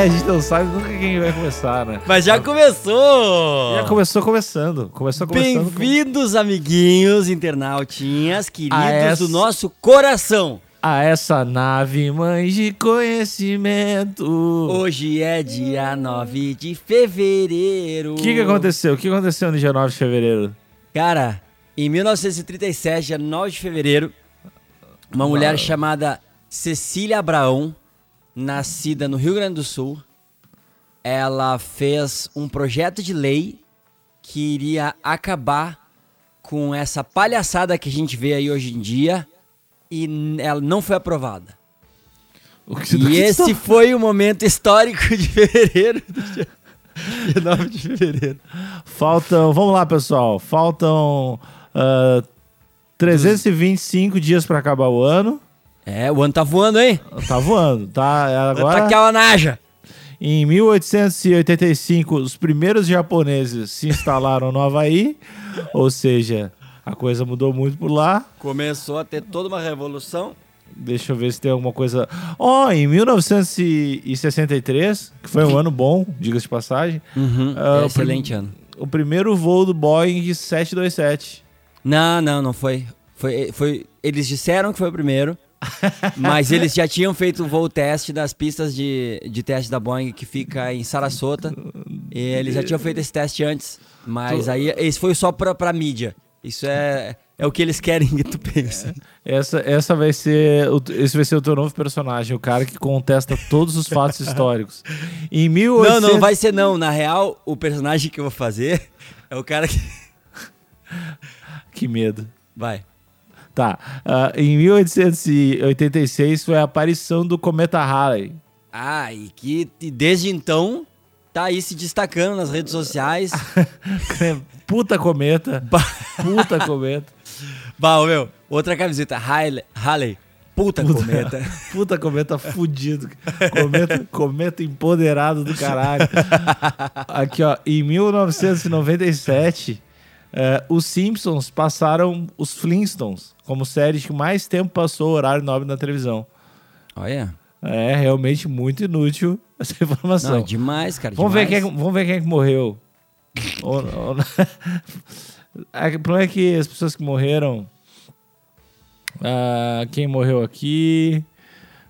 É, a gente não sabe nunca quem vai começar, né? Mas já começou! Já começou começando. Começou começando. com- Bem-vindos, amiguinhos, internautinhas, queridos essa- do nosso coração. A essa nave, mãe de conhecimento. Hoje é dia 9 de fevereiro. O que, que aconteceu? O que aconteceu no dia 9 de fevereiro? Cara, em 1937, dia 9 de fevereiro, uma mulher chamada Cecília Abraão, nascida no Rio Grande do Sul, ela fez um projeto de lei que iria acabar com essa palhaçada que a gente vê aí hoje em dia e ela não foi aprovada. O que do E esse foi o momento histórico de fevereiro. Dia, dia 9 de fevereiro. tá- Faltam. Vamos lá, pessoal. Faltam ah, 325 dias pra acabar o ano. É, o ano tá voando, hein? Tá voando, tá? Agora... Tá aquela naja. em 1885, os primeiros japoneses se instalaram no Havaí. Ou seja, a coisa mudou muito por lá. Começou a ter toda uma revolução. Deixa eu ver se tem alguma coisa. Ó, em 1963, que foi um ano bom, diga-se de passagem, Ah, É o excelente ano. o primeiro voo do Boeing 727. Não, não, não foi. foi. Foi. Eles disseram que foi o primeiro. mas eles já tinham feito o voo teste das pistas de, de teste da Boeing que fica em Sarasota. E eles já tinham feito esse teste antes. Mas Tu- aí esse foi só pra, pra mídia. Isso é, é o que eles querem que tu pense. Essa, essa vai ser. o- Esse vai ser o teu novo personagem, o cara que contesta todos os fatos históricos. Em 1800... Não, não vai ser não. Na real, o personagem que eu vou fazer é o cara que. Que medo. Vai. Tá. ah, em 1886 foi a aparição do cometa Halley. Ah, e que e desde então tá aí se destacando nas redes sociais. Puta cometa. Puta cometa. Bah, meu, outra camiseta, Halley, Halley puta, cometa. Puta cometa fudido. Cometa, cometa empoderado do caralho. Aqui, ó. Em 1997, eh, os Simpsons passaram os Flintstones como série que mais tempo passou o horário nobre na televisão. Olha. É realmente muito inútil essa informação. Não, demais, cara. vamos, ver demais. quem, é que- vamos ver quem é que morreu. Ou- ou- É O problema é que as pessoas que morreram. ah, quem morreu aqui.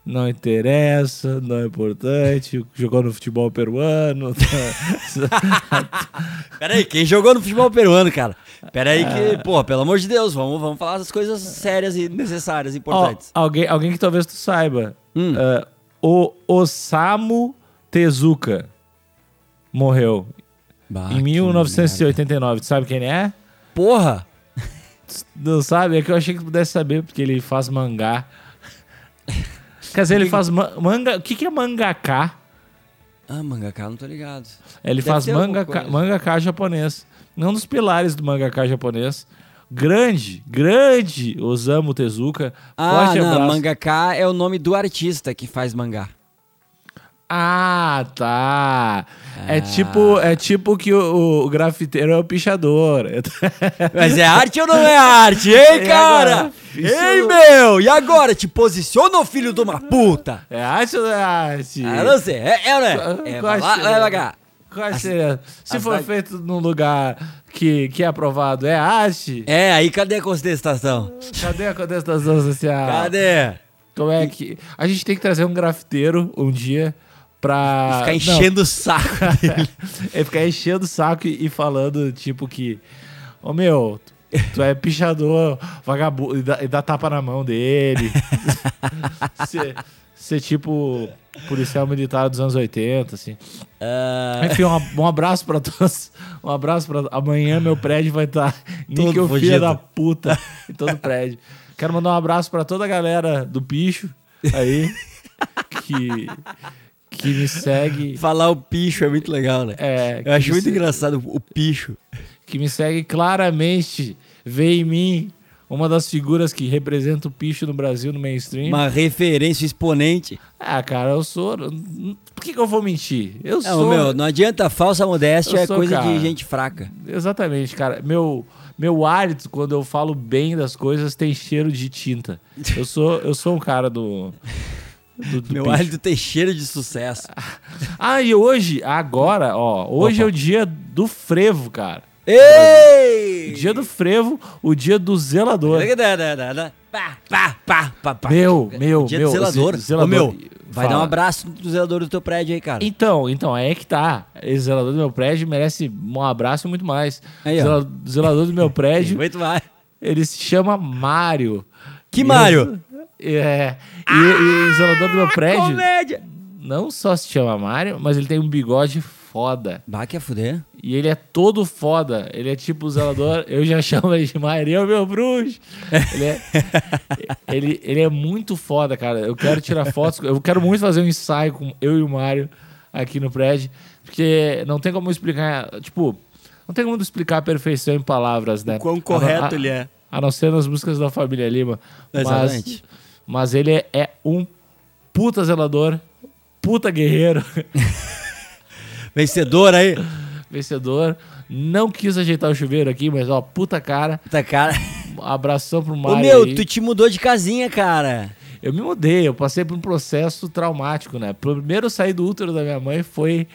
Não interessa, não é importante. Jogou no futebol peruano. Pera aí, quem jogou no futebol peruano, cara? Pera aí Ah. que, pô, pelo amor de Deus, vamos, vamos falar das coisas sérias e necessárias, importantes. alguém, alguém que talvez tu saiba. Hum. Ah, o Osamu Tezuka morreu Bah, em que 1989. Tu sabe quem é? Porra! Não sabe? É que eu achei que tu pudesse saber, porque ele faz mangá. Quer dizer, ele faz ma- manga. O que, que é mangaká? Ah, mangaka, não tô ligado. Ele Deve faz coisa. mangaká japonês. Um dos pilares do mangaká japonês. Grande, grande Osamu Tezuka. Ah, Forte não, abraço. mangaka é o nome do artista que faz mangá. Ah, tá. É Ah. tipo, é tipo que o, o grafiteiro é o pichador. Mas é arte ou não é arte, hein, cara? Ei, meu! E agora? Te posiciona, filho de uma puta! É arte ou não é arte? Ah, não sei, é, é é? É, vai lá, vai cá. Qual seria? Se a for feito num lugar que, que é aprovado, é arte? É, aí cadê a contestação? Cadê a contestação social? Cadê? Como é que. A gente tem que trazer um grafiteiro um dia pra. Ficar Não, enchendo o saco dele. Ele ficar enchendo o saco e, e falando, tipo, que. Ô meu, tu, é pichador, vagabundo, e dá, e dá tapa na mão dele. ser, tipo policial militar dos anos 80, assim. Ah, Enfim, um, um abraço pra todos. Um abraço pra. Amanhã meu prédio vai estar níquel filho fudido. da puta em todo prédio. Quero mandar um abraço pra toda a galera do Picho aí que, que me segue. falar o picho é muito legal, né? É, Eu acho muito engraçado o picho. que me segue claramente, vê em mim uma das figuras que representa o picho no Brasil, no mainstream. Uma referência exponente. Ah, cara, eu sou. Por que, que eu vou mentir? Eu Não, sou. meu, não adianta, falsa modéstia Eu é sou, coisa cara. de gente fraca. Exatamente, cara. Meu, meu hálito, quando eu falo bem das coisas, tem cheiro de tinta. Eu sou, eu sou um cara do. Do, do Meu bicho. hálito tem cheiro de sucesso. Ah, e hoje, agora, ó, hoje Opa. é o dia do frevo, cara. Ei! Dia do frevo, o dia do zelador. Pá, pá, pá, pá, pá. Meu, meu, Dia meu. do zelador. ze- zelador. Ô, meu, vai Fala. dar um abraço do zelador do teu prédio aí, cara. Então, então, é que tá. Esse zelador do meu prédio merece um abraço e muito mais. Aí, ó. Zela- zelador do meu prédio, Muito mais. ele se chama Mário. Que Mário? É. E, e o zelador do meu prédio Comédia! não só se chama Mário, mas ele tem um bigode foda. Bah, quer fuder? E ele é todo foda. Ele é tipo o zelador. eu já chamo ele de Mário, meu bruxo. Ele é, ele, ele é muito foda, cara. Eu quero tirar fotos. Eu quero muito fazer um ensaio com eu e o Mário aqui no prédio. Porque não tem como explicar. Tipo, não tem como explicar a perfeição em palavras, né? Quão A- correto a- ele é. A não ser nas músicas da família Lima. Exatamente. mas ele é, um puta zelador, puta guerreiro, Vencedor aí. vencedor. Não quis ajeitar o chuveiro aqui, mas ó, puta cara. Tá, cara. Abração pro Ô, Mário. meu, aí. tu te mudou de casinha, cara. Eu me mudei, eu passei por um processo traumático, né? Primeiro saí do útero da minha mãe foi,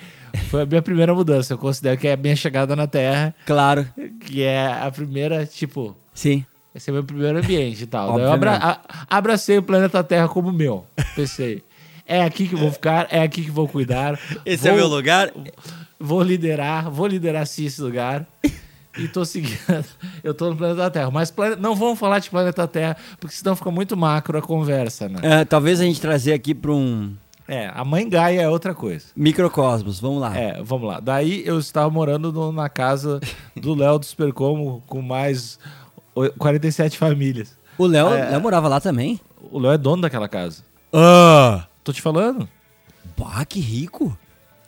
foi a minha primeira mudança. Eu considero que é a minha chegada na Terra, Claro. que é a primeira, tipo, Sim. Esse é meu primeiro ambiente e tal. Daí eu abra- a- abracei o planeta Terra como meu. Pensei, é aqui que vou ficar, é aqui que vou cuidar. Esse é vou- meu lugar. Vou liderar, vou liderar sim esse lugar. E tô seguindo. Eu tô no planeta Terra. Mas plane- não vamos falar de planeta Terra, porque senão fica muito macro a conversa, né? É, talvez a gente trazer aqui pra um É, a mãe Gaia é outra coisa. microcosmos. Vamos lá. É, vamos lá. Daí eu estava morando no- na casa do Léo do Supercomo com mais 47 famílias. O Léo, É. Léo morava lá também? O Léo é dono daquela casa. Ah! Tô te falando? Bah, que rico.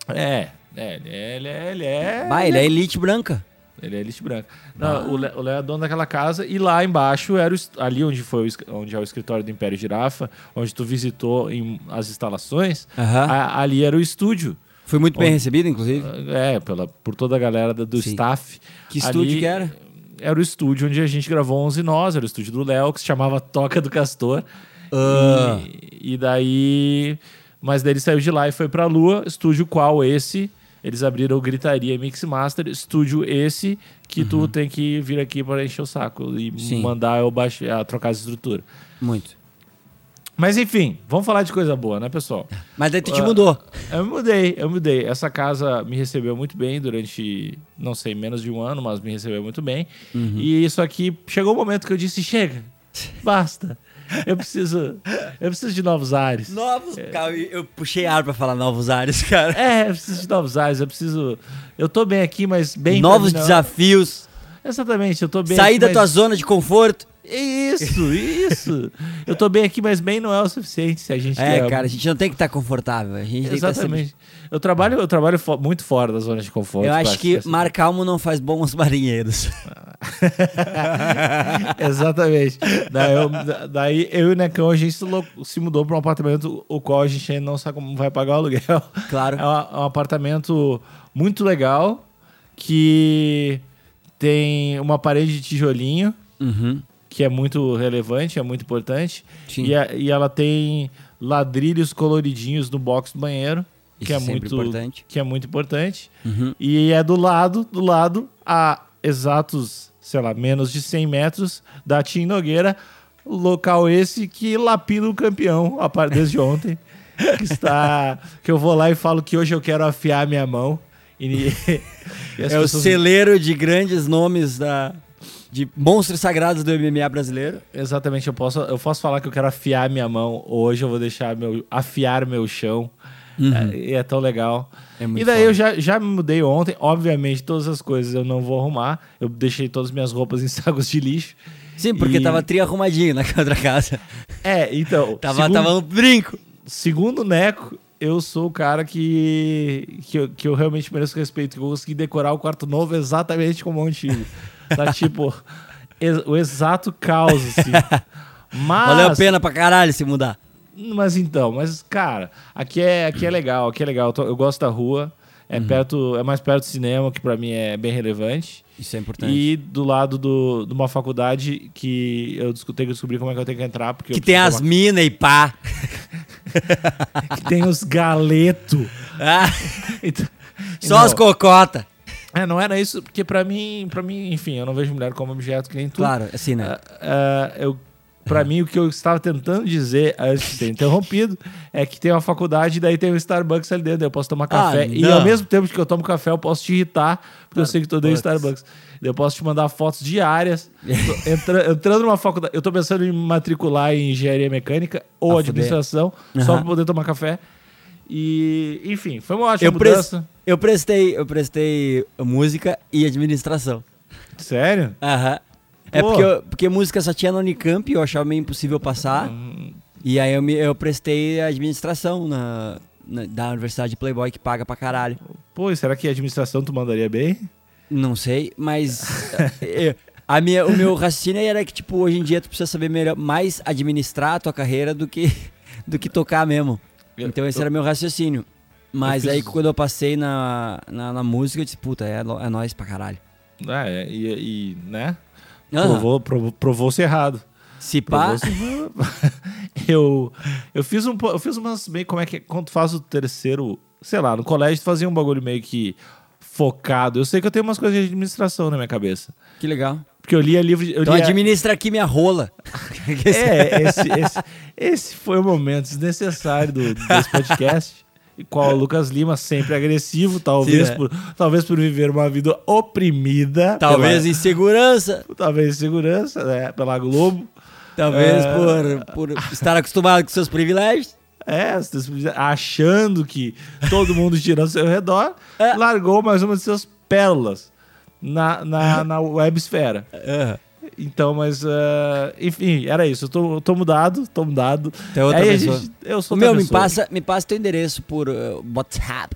É, é, ele é. Ele é, ele é, Bah, ele é elite branca. ele é elite branca. Não, o Léo o Léo é dono daquela casa e lá embaixo era o ali onde foi o onde é o escritório do Império Girafa, onde tu visitou em, as instalações. Aham. a- ali era o estúdio. Foi muito bem recebido, inclusive. É, pela, por toda a galera do Sim. staff. Que estúdio que era? Era o estúdio onde a gente gravou 11 Nós, era o estúdio do Léo, que se chamava Toca do Castor. Ah. E, e daí. Mas daí ele saiu de lá e foi pra Lua, estúdio qual esse. Eles abriram Gritaria Mix Master, estúdio esse que tu tem que vir aqui para encher o saco e Uhum. Sim. mandar eu baixar, trocar essa estrutura. Muito. Mas enfim, vamos falar de coisa boa, né, pessoal? Mas daí tu te Ah. mudou. Eu me mudei, eu me mudei. Essa casa me recebeu muito bem durante, não sei, menos de um ano, mas me recebeu muito bem. E isso aqui, chegou o momento que eu disse, chega, basta. Eu preciso, eu preciso de novos ares. Novos. Calma, eu puxei ar pra falar novos ares, cara. É, eu preciso de novos ares, eu preciso... Eu tô bem aqui, mas bem... Novos desafios. Exatamente, eu tô bem Sair aqui, da mas- tua zona de conforto. Isso, isso. eu tô bem aqui, mas bem não é o suficiente se a gente É, quer... cara, a gente não tem que estar confortável. A gente tem que estar sempre... Exatamente. Eu trabalho, eu trabalho fo- muito fora da zona de conforto. Eu acho que mar calmo não faz bons marinheiros. Exatamente. Daí eu, da- daí eu e o Necão, a gente se mudou para um apartamento o qual a gente ainda não sabe como vai pagar o aluguel. Claro. É um, é um apartamento muito legal que tem uma parede de tijolinho Uhum. Que é muito relevante, é muito importante. Sim. E, a- e ela tem ladrilhos coloridinhos no box do banheiro, que Isso é é muito importante. que é muito importante. Uhum. E é do lado, do lado, a exatos, sei lá, menos de 100 metros da Tim Nogueira, local esse que lapida o campeão a par desde ontem. Que está. Que eu vou lá e falo que hoje eu quero afiar minha mão. E, e É o pessoas- celeiro de grandes nomes da... de monstros sagrados do MMA brasileiro. Exatamente, eu posso, eu posso falar que eu quero afiar minha mão. Hoje eu vou deixar meu. afiar meu chão. É, e é tão legal. Uhum. É e daí foda. eu já, já me mudei ontem. Obviamente, todas as coisas eu não vou arrumar. Eu deixei todas as minhas roupas em sacos de lixo. Sim, porque E- tava tri arrumadinho na outra casa. É, então. Tava, segundo, tava um brinco. segundo o Neco, eu sou o cara que, que, eu, que eu realmente mereço respeito. Que eu consegui decorar o quarto novo exatamente como o antigo. Tá tipo. ex- o exato caos, assim. Mas, Valeu a pena pra caralho se mudar. Mas então, mas cara, aqui é, aqui é legal, aqui é legal. Eu, tô- eu gosto da rua. É, perto, é mais perto do cinema, que pra mim é bem relevante. Isso é importante. E do lado do, de uma faculdade que eu tenho que descobrir como é que eu tenho que entrar. Porque Que tem preciso as minas e pá. tomar- que tem os galetos. Ah, Então, só não, as cocotas. É, não era isso, porque pra mim, para mim, enfim, eu não vejo mulher como objeto que nem tu. Claro, assim, né? Ah, ah, eu, pra mim, o que eu estava tentando dizer antes de ser interrompido é que tem uma faculdade e daí tem um Starbucks ali dentro. Eu posso tomar café. e não. ao mesmo tempo que eu tomo café, eu posso te irritar, porque eu sei que tu odeia Starbucks. Eu posso te mandar fotos diárias. Entra- entrando numa faculdade. Eu tô pensando em matricular em engenharia mecânica ou Ah, administração, só Aham. pra poder tomar café. E, enfim, foi uma ótima Eu, mudança. eu prestei, eu prestei música e administração. Sério? Aham. É Pô. porque, eu- porque música só tinha na Unicamp, eu achava meio impossível passar. Hum. E aí eu, me, eu prestei administração na, na- da Universidade de Playboy, que paga pra caralho. Pô, e será que a administração tu mandaria bem? Não sei, mas eu- a minha, o meu raciocínio era que, tipo, hoje em dia tu precisa saber melhor, mais administrar a tua carreira do que, do que tocar mesmo. Então esse era meu raciocínio. Mas eu aí fiz- quando eu passei na, na, na música, eu disse, puta, é, é nóis pra caralho. É, e, e, né? Aham. Provou, provou, provou-se errado. Se pá, eu, eu fiz um eu fiz umas meio como é que é, quando tu faz o terceiro, sei lá, no colégio tu fazia um bagulho meio que focado. Eu sei que eu tenho umas coisas de administração na minha cabeça. que legal. Porque eu lia livro, eu Então lia, administra aqui minha rola. É, esse, esse, esse foi o momento desnecessário do, desse podcast. E qual o Lucas Lima, sempre agressivo, talvez, Sim, né? por, talvez por viver uma vida oprimida. Talvez pela, insegurança, talvez segurança, né? Pela Globo. talvez É. por, por estar acostumado com seus privilégios. É, achando que todo mundo gira ao seu redor, É. largou mais uma de suas pérolas na, na, na websfera. Aham. Então, mas, ah, enfim, era isso. Eu tô, eu tô mudado, tô mudado. É outra Aí a pessoa. gente- eu sou meu, me pessoa. passa, me passa teu endereço por uh, WhatsApp.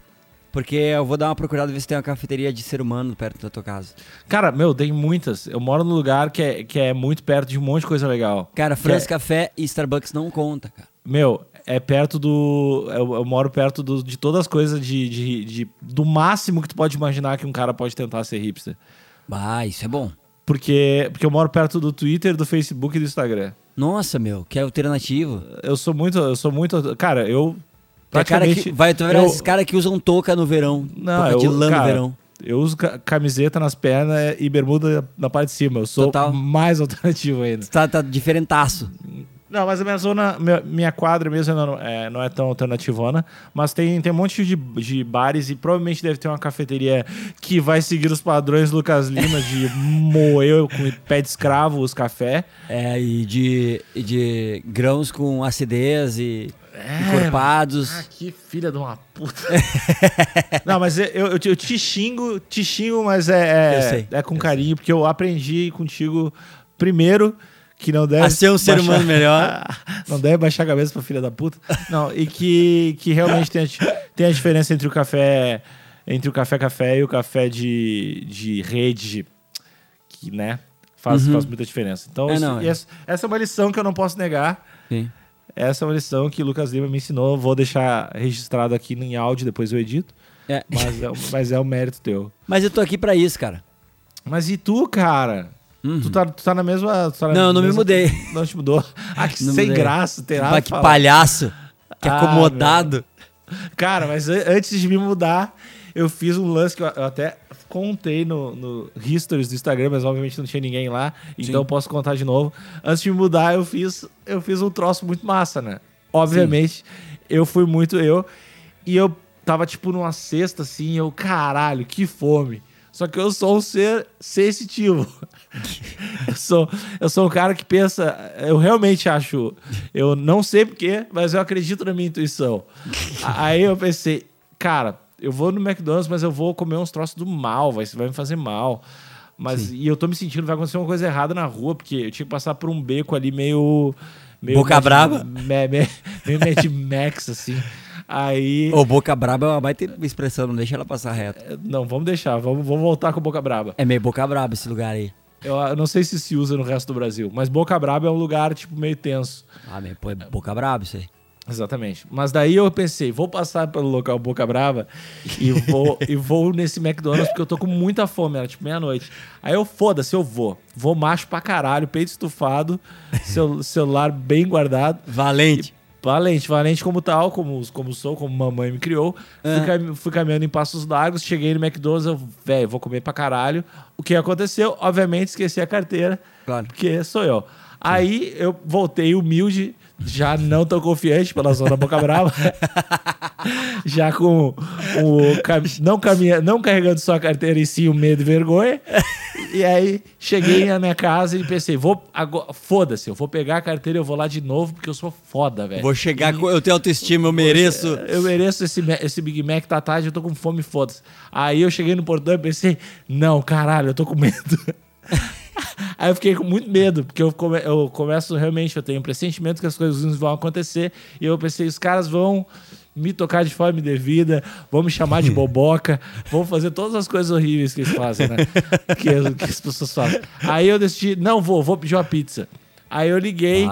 Porque eu vou dar uma procurada ver se tem uma cafeteria de ser humano perto da tua casa. Cara, meu, tem muitas. Eu moro num lugar que é, que é muito perto de um monte de coisa legal. Cara, France Que Café e Starbucks não conta, cara. Meu, é perto do. Eu, eu moro perto do- de todas as coisas de, de, de- do máximo que tu pode imaginar que um cara pode tentar ser hipster. Ah, isso é bom. Porque, porque eu moro perto do Twitter, do Facebook e do Instagram. Nossa, meu, que alternativo. Eu sou muito. Eu sou muito. Cara, eu. Tu é cara praticamente. que, vai, tu vai ver eu- esses caras que usam touca no verão. Não, touca eu, de lã no cara, verão. Eu uso ca- camiseta nas pernas e bermuda na parte de cima. Eu sou Total. mais alternativo ainda. Tá, tá diferentaço. Não, mas a minha zona, minha, quadra mesmo não é, não é tão alternativona, mas tem, tem um monte de, de bares e provavelmente deve ter uma cafeteria que vai seguir os padrões Lucas Lima de moer com pé de escravo os café. É, e de, e de grãos com acidez e É, encorpados. Ah, que filha de uma puta. não, mas eu, eu, eu te xingo, te xingo, mas é, é, é com carinho, porque eu aprendi contigo primeiro que não deve A ser um ser humano melhor. não deve baixar a cabeça pra filha da puta. Não, e que, que realmente tem a, tem a diferença entre o café entre o café café e o café de, de rede, que, né, faz, Uhum. faz muita diferença. Então, É, isso- não, é. essa, essa é uma lição que eu não posso negar. Sim. Essa é uma lição que o Lucas Lima me ensinou. Vou deixar registrado aqui em áudio, depois eu edito. É. Mas é, mas é o mérito teu. Mas eu tô aqui pra isso, cara. Mas e tu, cara? Tu, tá, tu tá na mesma. tá na Uhum. Não, eu não me mudei. Não te mudou. Ah, que Não sem mudei. graça. Bah, pra que falar. palhaço. Que Ah, acomodado. Cara, mas an- antes de me mudar, eu fiz um lance que eu até contei no, no Histories do Instagram, mas obviamente não tinha ninguém lá, então Sim. eu posso contar de novo. Antes de me mudar, eu fiz, eu fiz um troço muito massa, né? Obviamente, eu fui muito eu. E eu tava, tipo, numa cesta, assim, eu, caralho, que fome. Só que eu sou um ser sensitivo. eu, sou, eu sou um cara que pensa. Eu realmente acho. Eu não sei porquê, mas eu acredito na minha intuição. Aí eu pensei, cara, eu vou no McDonald's, mas eu vou comer uns troços do mal, vai, vai me fazer mal. Mas e eu tô me sentindo, vai acontecer uma coisa errada na rua, porque eu tinha que passar por um beco ali meio. meio Boca Mad- braba? me- me- meio Mad Max, assim. Aí. Ô, boca braba é uma baita expressão, não deixa ela passar reto. Não, vamos deixar, vamos, vamos voltar com Boca Braba. É meio boca braba esse lugar aí. Eu, eu não sei se se usa no resto do Brasil, mas Boca Braba é um lugar, tipo, meio tenso. Ah, meu, pô, é boca braba isso aí. Exatamente. Mas daí eu pensei, vou passar pelo local Boca Brava e vou, e vou nesse McDonald's porque eu tô com muita fome, era tipo meia-noite. Aí eu, foda-se, eu vou. Vou macho pra caralho, peito estufado, cel- celular bem guardado. Valente. Valente, valente como tal, como, como sou, como mamãe me criou. Fui, Ah. cam- fui caminhando em passos largos, cheguei no McDonald's, eu, velho, vou comer pra caralho. O que aconteceu? Obviamente, esqueci a carteira, Claro. porque sou eu. Aí eu voltei humilde, já não tão confiante pela zona Boca Brava. já com o cam- não, caminha, não carregando só a carteira e sim o medo e vergonha. E aí cheguei na minha casa e pensei, vou agora, foda-se, eu vou pegar a carteira e eu vou lá de novo porque eu sou foda, velho. Vou chegar com. Eu tenho autoestima, eu mereço. Eu mereço esse, esse Big Mac tá tarde, eu tô com fome, foda-se. Aí eu cheguei no portão e pensei, não, caralho, eu tô com medo. Aí eu fiquei com muito medo, porque eu, come- eu começo realmente, eu tenho um pressentimento que as coisas vão acontecer. E eu pensei, os caras vão me tocar de forma indevida, vão me chamar de boboca, vão fazer todas as coisas horríveis que eles fazem, né? que, as- que as pessoas fazem. Aí eu decidi, não vou, vou pedir uma pizza. Aí eu liguei,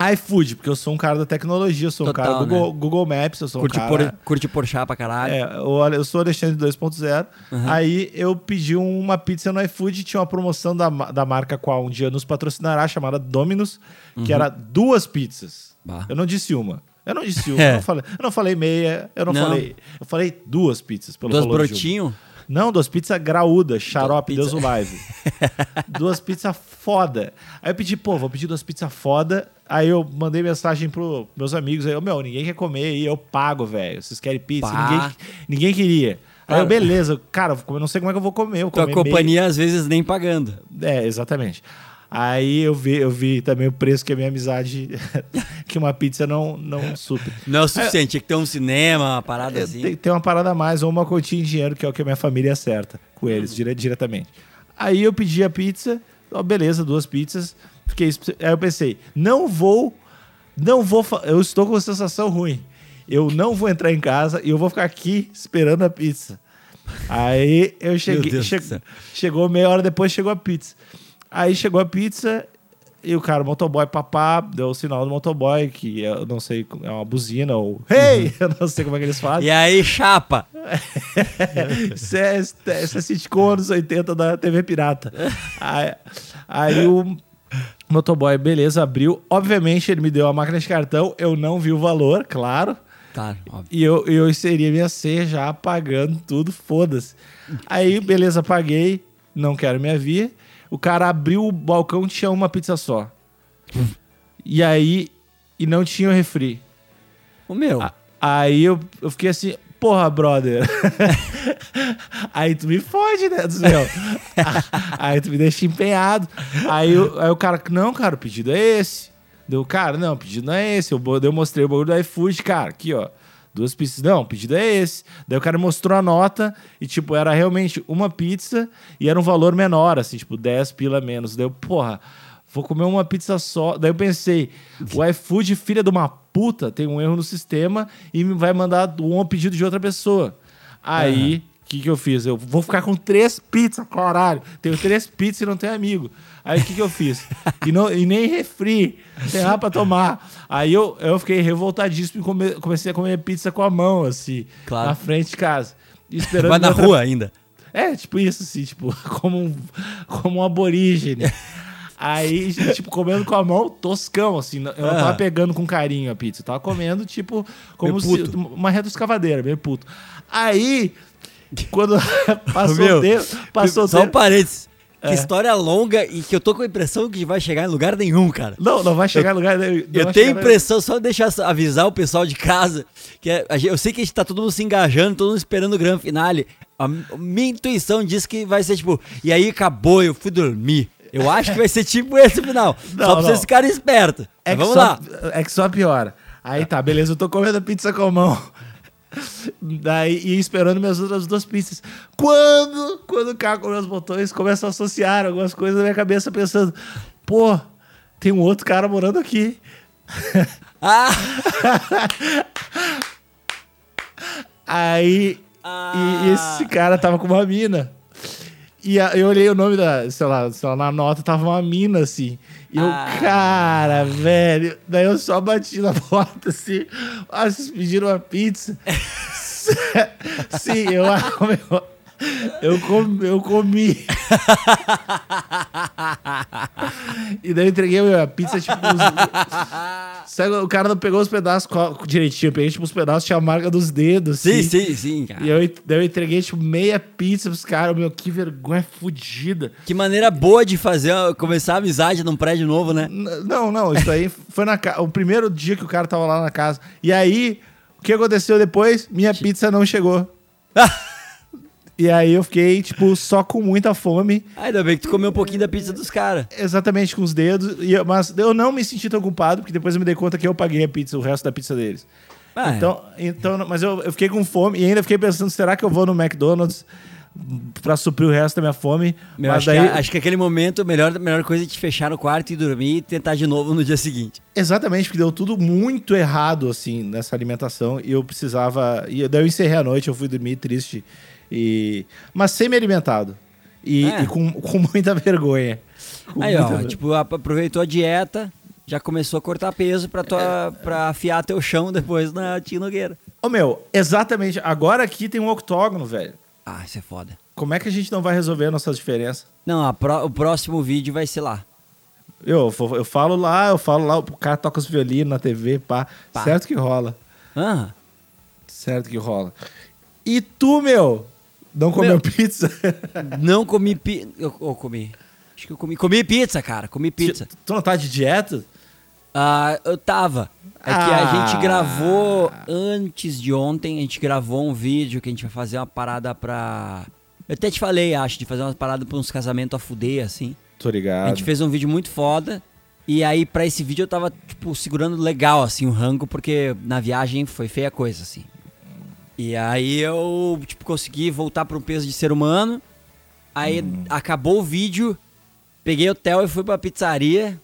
Ah, iFood, porque eu sou um cara da tecnologia, eu sou um Total, cara do né? Google, Google Maps, eu sou curte, um cara... por, curte Porchat pra caralho. É, eu, eu sou Alexandre 2.0. Aí eu pedi uma pizza no iFood, tinha uma promoção da, da marca qual um dia nos patrocinará, chamada Dominus, que era duas pizzas. Bah. Eu não disse uma. Eu não disse uma. É. Eu, não falei, eu não falei meia, eu não, Não. falei. Eu falei duas pizzas pelo Duas valor brotinho. Não, duas pizzas graúdas, xarope, pizza. Deus o live. duas pizzas foda. Aí eu pedi, pô, vou pedir duas pizzas foda. Aí eu mandei mensagem pros meus amigos aí, ô, meu, ninguém quer comer aí, eu pago, velho. Vocês querem pizza? Ninguém, ninguém queria. Aí eu, beleza, cara, eu não sei como é que eu vou comer. Eu Tua comer meio- companhia, às vezes, nem pagando. É, exatamente. Aí eu vi, eu vi também o preço que a minha amizade, que uma pizza não, não supre. Não é o suficiente, tinha que ter um cinema, uma parada É, assim. Tem, tem uma parada a mais ou uma continha de dinheiro, que é o que a minha família acerta com eles, dire- diretamente. Aí eu pedi a pizza, ó, beleza, duas pizzas. Fiquei, aí eu pensei, não vou, não vou, eu estou com uma sensação ruim. Eu não vou entrar em casa e eu vou ficar aqui esperando a pizza. Aí eu cheguei, che- chegou meia hora depois, chegou a pizza. Aí chegou a pizza e o cara, o motoboy papá, deu o sinal do motoboy, que eu não sei, é uma buzina ou hey, eu não sei como é que eles fazem. E aí, chapa? Isso é, isso é sitcom anos 80 da TV Pirata. Aí, aí o motoboy, beleza, abriu. Obviamente, ele me deu a máquina de cartão. Eu não vi o valor, claro. Claro, óbvio. E eu, eu inseri minha senha já pagando tudo, foda-se. Aí, beleza, paguei. Não quero minha via. O cara abriu o balcão tinha uma pizza só. E aí, e não tinha o refri. O meu. A- Aí eu, eu fiquei assim, porra, brother. aí tu me fode, né, do meu? aí tu me deixa empenhado. Aí, o- aí o cara, não, cara, o pedido é esse. Deu, cara, não, o pedido não é esse. Eu, eu mostrei o bagulho do iFood, cara, aqui, ó. Duas pizzas. Não, o pedido é esse. Daí o cara mostrou a nota e, tipo, era realmente uma pizza e era um valor menor, assim, tipo, 10 pila menos. Daí eu, porra, vou comer uma pizza só. Daí eu pensei, o iFood, filha de uma puta, tem um erro no sistema e me vai mandar um pedido de outra pessoa. Aí, o que, que eu fiz? Eu vou ficar com três pizzas, caralho. Tenho três pizzas e não tenho amigo. Aí, o que, que eu fiz? E, não, e nem refri, tem nada pra tomar. Aí eu, eu fiquei revoltadíssimo e come- comecei a comer pizza com a mão, assim, Claro. na frente de casa. Esperando Vai na outra- rua ainda. é, tipo isso, assim, tipo, como um, como um aborígene. Aí, tipo, comendo com a mão, toscão, assim. Eu não tava pegando com carinho a pizza. Eu tava comendo, tipo, como se. Uma retroescavadeira, meio puto. Aí, quando passou Meu, o tempo. Passou Só um tempo. Parênteses. É. Que história longa e que eu tô com a impressão que vai chegar em lugar nenhum, cara. Não, não vai chegar em lugar. não Eu tenho impressão, só deixar avisar o pessoal de casa, que é- eu sei que a gente tá todo mundo se engajando, todo mundo esperando o grande finale. A mi- a minha intuição diz que vai ser tipo, e aí acabou, eu fui dormir. Eu acho que vai ser tipo esse final. Não, só pra não. vocês ficarem espertos. É que vamos só, lá. É que só piora. Aí tá, beleza, eu tô comendo a pizza com a mão. Daí, e esperando minhas outras duas pizzas. Quando, quando o cara com meus botões começa a associar algumas coisas na minha cabeça, pensando, pô, tem um outro cara morando aqui. Ah, Aí, e, e esse cara tava com uma mina. E a- eu olhei o nome da, sei lá, sei lá, na nota tava uma mina assim. E eu, Ah. cara, velho. Daí eu só bati na porta assim. Ah, vocês pediram uma pizza? Sim, eu, eu, comi, eu comi. e daí eu entreguei a pizza, tipo, Sabe, o cara não pegou os pedaços direitinho. Eu peguei, tipo, os pedaços tinha a marca dos dedos. Sim, assim. sim, sim, cara. E eu, daí eu entreguei, tipo, meia pizza pros caras. Meu, que vergonha fodida. Que maneira boa de fazer, começar a amizade num prédio novo, né? Não, não, isso aí foi na ca... o primeiro dia que o cara tava lá na casa. E aí, o que aconteceu depois? Minha pizza não chegou. E aí eu fiquei, tipo, só com muita fome, Ainda bem que tu comeu um pouquinho da pizza dos caras. exatamente com os dedos. Eu- mas eu não me senti tão culpado, porque depois eu me dei conta que eu paguei a pizza, o resto da pizza deles. Ah, é. Então, então mas eu, eu fiquei com fome e ainda fiquei pensando, será que eu vou no McDonald's pra suprir o resto da minha fome? Meu, mas acho, daí, que, acho que aquele momento, a melhor, melhor coisa é te fechar no quarto e dormir e tentar de novo no dia seguinte. Exatamente, porque deu tudo muito errado, assim, nessa alimentação. E eu precisava. E daí eu encerrei a noite, eu fui dormir triste. E... Mas semi-alimentado. E, É. e com, com muita vergonha. Com Aí, muita ó, ver- tipo, ap- aproveitou a dieta, já começou a cortar peso pra, tua, pra afiar teu chão depois na Tia Nogueira. Ô, meu, exatamente. Agora aqui tem um octógono, velho. Ah, isso é foda. Como é que a gente não vai resolver nossas diferenças? Não, a pró- o próximo vídeo vai ser lá. Eu, eu falo lá, eu falo lá, o cara toca os violinos na TV, pá. Pá. Certo que rola. Ah, Certo que rola. E tu, meu, não comeu Meu. pizza? não comi pizza. Eu, eu comi. Acho que eu comi. Comi pizza, cara. Comi pizza. Tu não tá de dieta? Ah, eu tava. É que a Ah. gente gravou antes de ontem, a gente gravou um vídeo que a gente vai fazer uma parada pra. Eu até te falei, acho, de fazer uma parada pra uns casamentos a fuder, assim. Tô A ligado. gente fez um vídeo muito foda. E aí, pra esse vídeo, eu tava, tipo, segurando legal, assim, o rango, porque na viagem foi feia coisa, assim. E aí eu, tipo, consegui voltar pra um peso de ser humano. Aí acabou o vídeo, peguei o hotel e fui pra pizzaria.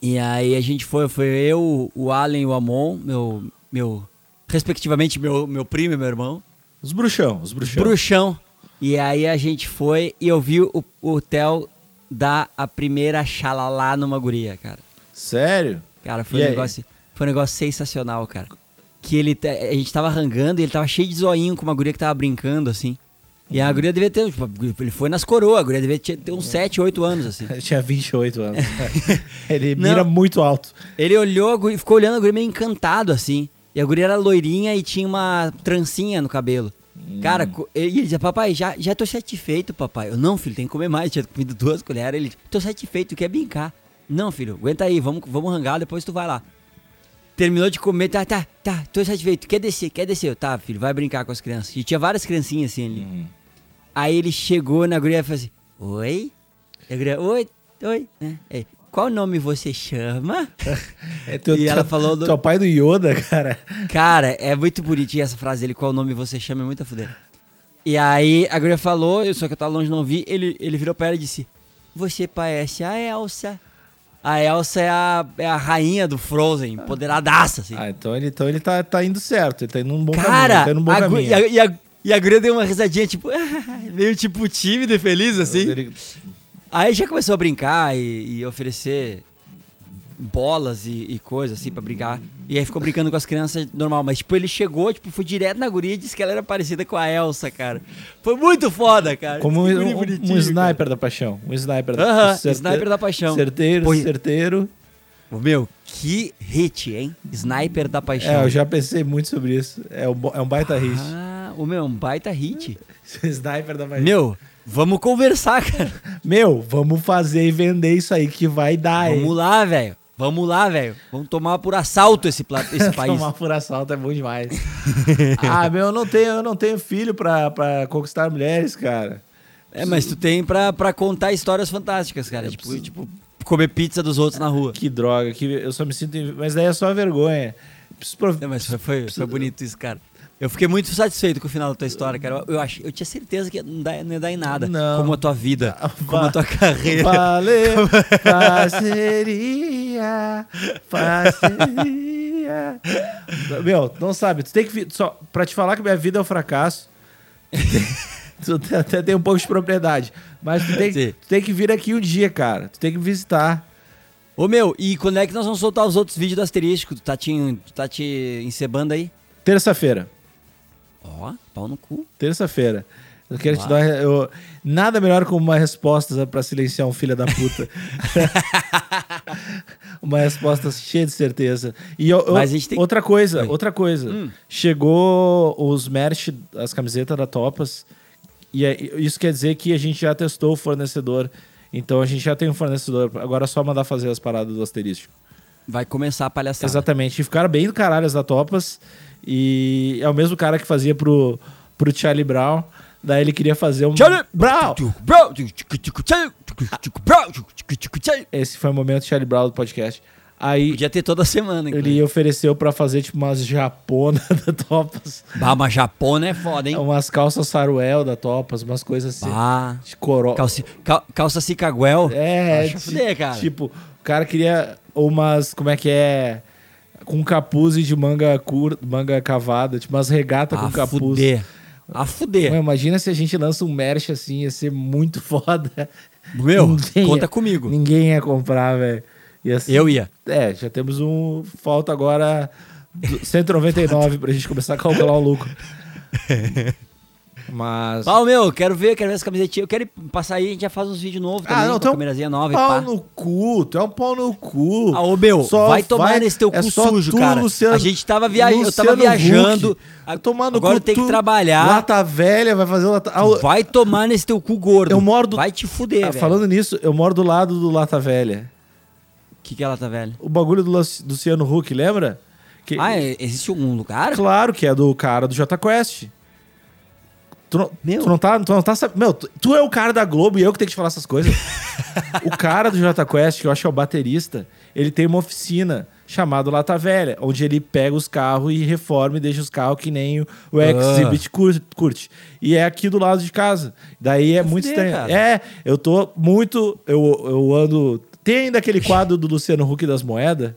E aí a gente foi, foi eu, o Allen e o Amon, meu, meu, respectivamente, meu, meu primo e meu irmão. Os bruxão, os bruxão. Bruxão. E aí a gente foi e eu vi o, o hotel dar a primeira xalalá numa guria, cara. Sério? Cara, foi E um, aí? negócio, foi um negócio sensacional, cara. Que ele, a gente tava rangando e ele tava cheio de zoinho com uma guria que tava brincando, assim. E a guria devia ter, tipo, ele foi nas coroas, a guria devia ter, ter uns 7, 8 anos, assim. Eu tinha 28 anos. Ele Não. mira muito alto. Ele olhou, guria- ficou olhando a guria meio encantado, assim. E a guria era loirinha e tinha uma trancinha no cabelo. Cara, co- e ele dizia, papai, já, já tô satisfeito, papai. Eu, não, filho, tem que comer mais. Tinha comido duas colheres. Ele, tô satisfeito, quer brincar. Não, filho, aguenta aí, vamos, vamos rangar, depois tu vai lá. Terminou de comer, tá, tá, tá, tô satisfeito. Quer descer, quer descer. Eu, tá, filho, vai brincar com as crianças. E tinha várias criancinhas assim ali. Aí ele chegou na guria e falou assim, oi? E a guria, oi, oi. né? É, Qual nome você chama? É teu, E ela falou do- Teu pai do Yoda, cara. Cara, é muito bonitinha essa frase dele, qual nome você chama, é muito a fuder. E aí a guria falou, eu só que eu tava longe não vi, ele, ele virou pra ela e disse, você parece a Elsa. A Elsa é a, é a rainha do Frozen, empoderadaça, assim. Ah, então ele, então ele tá, tá indo certo. Ele tá indo num bom caminho. Cara, Tá indo num bom a, gu- caminho. e, a, e, a, e a guria deu uma risadinha, tipo, meio tipo tímida e feliz, assim. Ele- Aí já começou a brincar e, e oferecer bolas e, e coisas assim pra brincar. E aí ficou brincando com as crianças normal. Mas, tipo, ele chegou, tipo, foi direto na guria e disse que ela era parecida com a Elsa, cara. Foi muito foda, cara. Como um, um- um sniper da paixão. Um sniper da Aham, certe- sniper da paixão. Certeiro, Pô, certeiro. cara. Meu, que hit, hein? Sniper da paixão. É, eu já pensei muito sobre isso. É um, é um baita hit. Ah, o meu, um baita hit. sniper da paixão. Meu, vamos conversar, cara. Meu, vamos fazer e vender isso aí que vai dar, hein? Vamos lá, velho. Vamos lá, velho. Vamos tomar por assalto esse, esse país. Tomar por assalto é bom demais. ah, meu, eu não tenho, eu não tenho filho pra, pra conquistar mulheres, cara. É, mas tu tem pra, pra contar histórias fantásticas, cara. Tipo, tipo, comer pizza dos outros na rua. Que droga, que eu só me sinto. Mas daí é só vergonha. Preciso Não, mas foi, foi, foi bonito isso, cara. Eu fiquei muito satisfeito com o final da tua história, cara. Eu, eu, eu tinha certeza que não, dá, não ia dar em nada. Não. Como a tua vida, como a tua carreira. Valeu, parceria, parceria. Meu, não sabe, tu tem que. Só, pra te falar que minha vida é um fracasso, tu até tem um pouco de propriedade. Mas tu tem, tu tem que vir aqui um dia, cara. Tu tem que visitar. Ô, meu, e quando é que nós vamos soltar os outros vídeos do Asterístico? Tu tá te, tu tá te encebando aí? Terça-feira. Ó, pau no cu. Terça-feira. Eu quero te dar eu- nada melhor como uma resposta pra silenciar um filho da puta. uma resposta cheia de certeza. E eu- eu- Mas a gente tem- outra coisa, Oi. outra coisa. Chegou os merch, as camisetas da Topas. E é- isso quer dizer que a gente já testou o fornecedor. Então a gente já tem um fornecedor. Agora é só mandar fazer as paradas do asterístico. Vai começar a palhaçada. Exatamente. E ficaram bem do caralho as da Topas. E é o mesmo cara que fazia pro, pro Charlie Brown. Daí ele queria fazer um. Charlie Brown! Esse foi o momento Charlie Brown do podcast. Aí Podia ter toda semana, ele ofereceu pra fazer tipo umas japonas da Topas. Bah, mas Japona é foda, hein? Umas calças saruel da Topas, umas coisas assim. Ah, De coro... calça, cal- calça cicaguel. É, Acha ti- fuder, cara. tipo, o cara queria umas, como é que é? Com capuz e de manga curta, manga cavada, tipo umas regatas com a capuz. fuder. A fuder. Mano, imagina se a gente lança um merch assim, ia ser muito foda. Meu, Ninguém conta ia- comigo. Ninguém ia comprar, velho. Ser- Eu ia. É, já temos um. Falta agora do- 199 pra gente começar a calcular o lucro. Mas. Pau, meu, quero ver, quero ver as camisetinhas. Eu quero passar aí, a gente já faz uns vídeos novos também, Ah, não, é um câmerazinha nova pau pá. no cu, tu é um pau no cu. Ah, ô meu, Só vai tomar vai- nesse teu é cu sujo, tu, cara. Luciano- a gente tava viajando, eu tava viajando. A- Tomar no agora cu, tenho que trabalhar. Lata velha, vai fazer lata. Ah, Vai tomar nesse teu cu gordo. Eu moro do- Vai te fuder, ah, falando nisso, eu moro do lado do Lata Velha. O que que ela tá velha? O bagulho do Lu- Luciano Huck, lembra? Que- Ah, é- existe algum lugar? Claro que é do cara do Jota Quest. Tu não, Meu. tu não tá, tu não tá Meu, tu, tu é o cara da Globo e eu que tenho que te falar essas coisas. o cara do Jota Quest, que eu acho que é o baterista, ele tem uma oficina chamada Lata Velha, onde ele pega os carros e reforma e deixa os carros que nem o, o Ah. Exhibit cur- curte. E é aqui do lado de casa. Daí é muito estranho. cara. É, eu tô muito. Eu, eu ando. Tem ainda aquele quadro do Luciano Huck das moedas?